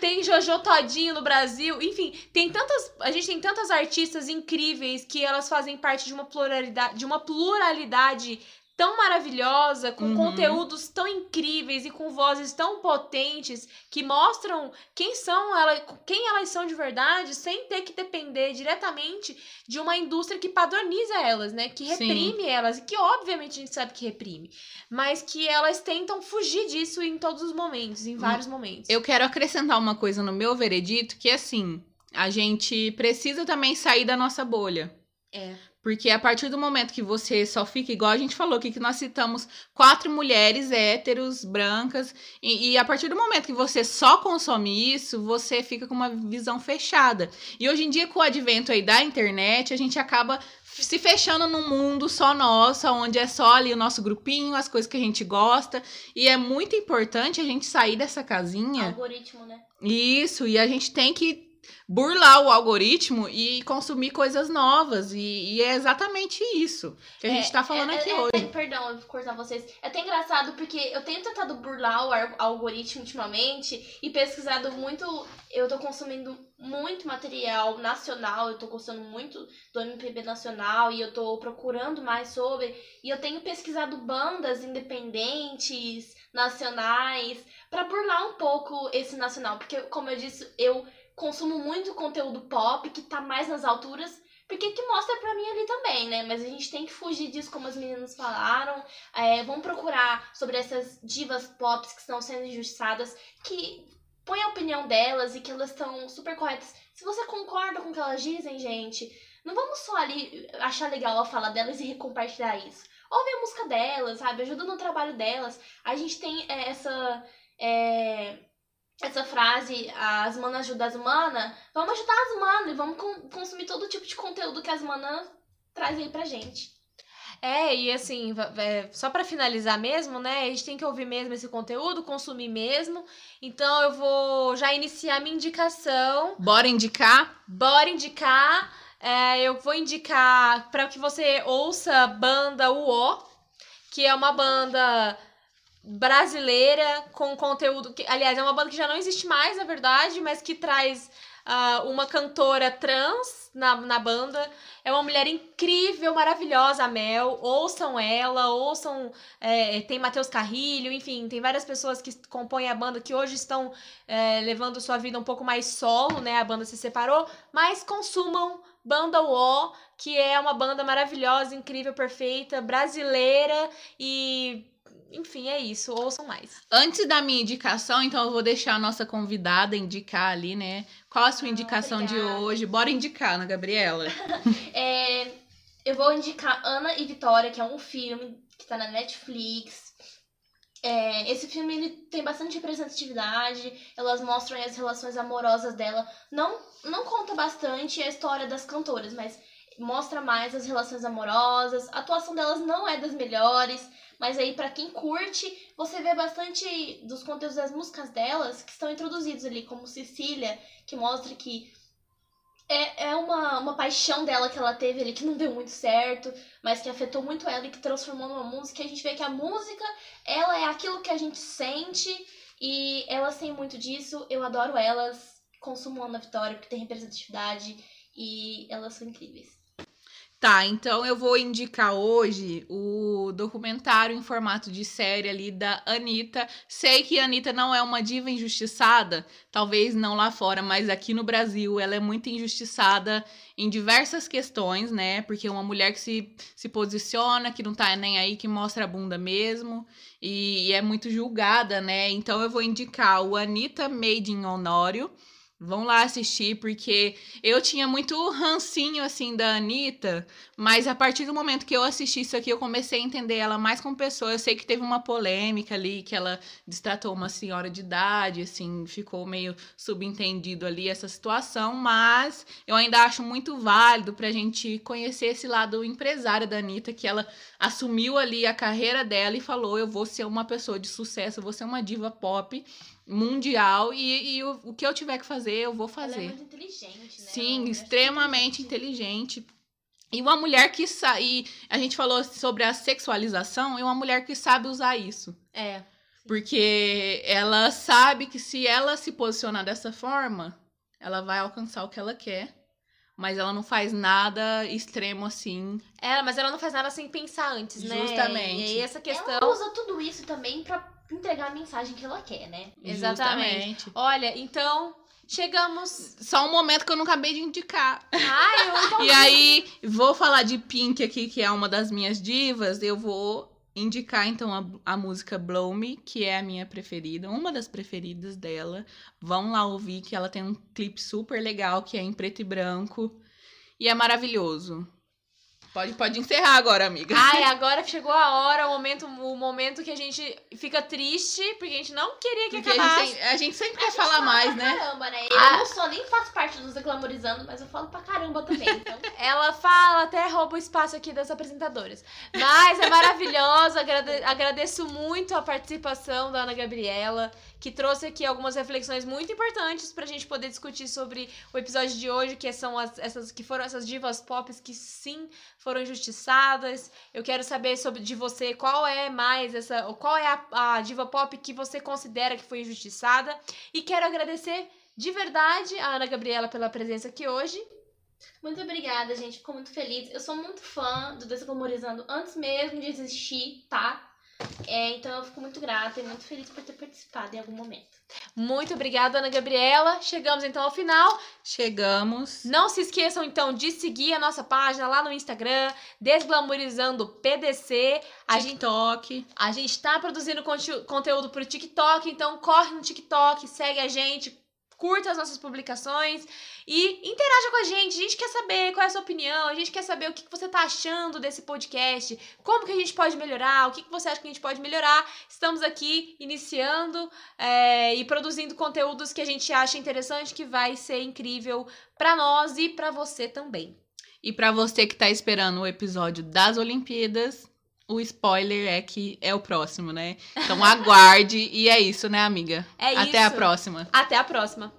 Tem Jojo Todinho no Brasil, enfim, tem tantas. A gente tem tantas artistas incríveis que elas fazem parte de uma pluralidade, de uma pluralidade tão maravilhosa, com Uhum. conteúdos tão incríveis e com vozes tão potentes que mostram quem são ela, quem elas são de verdade, sem ter que depender diretamente de uma indústria que padroniza elas, né? Que Sim. reprime elas, e que obviamente a gente sabe que reprime, mas que elas tentam fugir disso em todos os momentos, em vários momentos. Eu quero acrescentar uma coisa no meu veredito, que é assim, a gente precisa também sair da nossa bolha. É. Porque a partir do momento que você só fica igual a gente falou aqui, que nós citamos quatro mulheres héteros, brancas, e, e a partir do momento que você só consome isso, você fica com uma visão fechada. E hoje em dia, com o advento aí da internet, a gente acaba se fechando num mundo só nosso, onde é só ali o nosso grupinho, as coisas que a gente gosta. E é muito importante a gente sair dessa casinha. Algoritmo, né? Isso, e a gente tem que burlar o algoritmo e consumir coisas novas. E, e é exatamente isso que a É, gente tá falando É- aqui é- é- hoje. perdão, eu vou cortar vocês. É até engraçado porque eu tenho tentado burlar o algoritmo ultimamente e pesquisado muito. Eu tô consumindo muito material nacional, eu tô gostando muito do MPB nacional e eu tô procurando mais sobre. E eu tenho pesquisado bandas independentes, nacionais, pra burlar um pouco esse nacional. Porque, como eu disse, eu consumo muito conteúdo pop que tá mais nas alturas. Porque que mostra pra mim ali também, né? Mas a gente tem que fugir disso, como as meninas falaram. É, vamos procurar sobre essas divas pop que estão sendo injustiçadas, que põem a opinião delas e que elas estão super corretas. Se você concorda com o que elas dizem, gente, não vamos só ali achar legal a fala delas e recompartilhar isso. Ouve a música delas, sabe? Ajuda no trabalho delas. A gente tem é, essa. é, essa frase, as manas ajudam as manas, vamos ajudar as manas e vamos con- consumir todo tipo de conteúdo que as manas trazem aí pra gente. É, e assim, é, só pra finalizar mesmo, né? A gente tem que ouvir mesmo esse conteúdo, consumir mesmo. Então eu vou já iniciar minha indicação. Bora indicar? Bora indicar. É, eu vou indicar para que você ouça a banda UO, que é uma banda brasileira com conteúdo que, aliás, é uma banda que já não existe mais, na verdade, mas que traz ah, uma cantora trans na, na banda. É uma mulher incrível, maravilhosa, a Mel. Ouçam ela, ouçam. é, tem Matheus Carrilho, enfim, tem várias pessoas que compõem a banda que hoje estão é, levando sua vida um pouco mais solo, né? A banda se separou, mas consumam Banda UO, que é uma banda maravilhosa, incrível, perfeita, brasileira e. Enfim, é isso. Ouçam mais. Antes da minha indicação, então eu vou deixar a nossa convidada indicar ali, né? Qual a sua Ah, indicação de hoje? Bora indicar, Ana Gabriela. É, eu vou indicar Ana e Vitória, que é um filme que tá na Netflix. É, esse filme ele tem bastante representatividade, elas mostram as relações amorosas dela. Não, não conta bastante a história das cantoras, mas mostra mais as relações amorosas. A atuação delas não é das melhores, mas aí pra quem curte, você vê bastante dos conteúdos das músicas delas que estão introduzidos ali, como Cecília, que mostra que é, é uma, uma paixão dela que ela teve ali que não deu muito certo, mas que afetou muito ela e que transformou numa música. E a gente vê que a música, ela é aquilo que a gente sente e elas têm muito disso. Eu adoro elas, consumo Ana Vitória porque tem representatividade e elas são incríveis. Tá, então eu vou indicar hoje o documentário em formato de série ali da Anitta. Sei que a Anitta não é uma diva injustiçada, talvez não lá fora, mas aqui no Brasil ela é muito injustiçada em diversas questões, né? Porque é uma mulher que se, se posiciona, que não tá nem aí, que mostra a bunda mesmo, e, e é muito julgada, né? Então eu vou indicar o Anitta Made in Honório Vão lá assistir, porque eu tinha muito rancinho, assim, da Anitta, mas a partir do momento que eu assisti isso aqui, eu comecei a entender ela mais como pessoa. Eu sei que teve uma polêmica ali, que ela destratou uma senhora de idade, assim, ficou meio subentendido ali essa situação, mas eu ainda acho muito válido pra gente conhecer esse lado empresário da Anitta, que ela assumiu ali a carreira dela e falou: eu vou ser uma pessoa de sucesso, eu vou ser uma diva pop mundial e, e o, o, que eu tiver que fazer, eu vou fazer. Ela é muito inteligente, né? Sim, extremamente inteligente. E uma mulher que sabe. A gente falou sobre a sexualização, e uma mulher que sabe usar isso. É. Porque ela sabe que se ela se posicionar dessa forma, ela vai alcançar o que ela quer. Mas ela não faz nada extremo assim. É, mas ela não faz nada sem pensar antes, né? Justamente. E essa questão. Ela usa tudo isso também pra entregar a mensagem que ela quer, né? Exatamente. Justamente. Olha, então chegamos. Só um momento que eu não acabei de indicar. Ai, eu então... E aí, vou falar de Pink aqui, que é uma das minhas divas. Eu vou indicar então a, a música Blow Me, que é a minha preferida, uma das preferidas dela. Vão lá ouvir que ela tem um clipe super legal que é em preto e branco e é maravilhoso. Pode, pode encerrar agora, amiga. Ai, agora chegou a hora, o momento, o momento que a gente fica triste, porque a gente não queria que Porque acabasse. a gente, a gente sempre A quer gente falar fala mais, pra né? Caramba, né? Eu Ah. não sou nem faço parte dos reclamorizando, mas eu falo pra caramba também. Então, Ela fala, até rouba o espaço aqui das apresentadoras. Mas é maravilhosa, agrade- agradeço muito a participação da Ana Gabriela, que trouxe aqui algumas reflexões muito importantes pra gente poder discutir sobre o episódio de hoje, que são as, essas que foram essas divas pop que sim foram injustiçadas. Eu quero saber sobre de você qual é mais essa, qual é a, a diva pop que você considera que foi injustiçada e quero agradecer de verdade a Ana Gabriela pela presença aqui hoje. muito obrigada, gente. Fico muito feliz. Eu sou muito fã do Desglamorizando antes mesmo de existir, tá? É, então eu fico muito grata e muito feliz por ter participado em algum momento. Muito obrigada, Ana Gabriela. Chegamos então ao final. Chegamos. Não se esqueçam então de seguir a nossa página lá no Instagram, Desglamorizando PDC. A gente, TikTok. a gente tá produzindo conte- conteúdo pro TikTok, então corre no TikTok, segue a gente, curta as nossas publicações e interaja com a gente. A gente quer saber qual é a sua opinião, a gente quer saber o que você tá achando desse podcast, como que a gente pode melhorar, o que você acha que a gente pode melhorar. Estamos aqui iniciando é, e produzindo conteúdos que a gente acha interessante, que vai ser incrível pra nós e pra você também. E pra você que tá esperando o episódio das Olimpíadas, o spoiler é que é o próximo, né? Então aguarde. e é isso, né, amiga? É Até a isso. próxima. Até a próxima.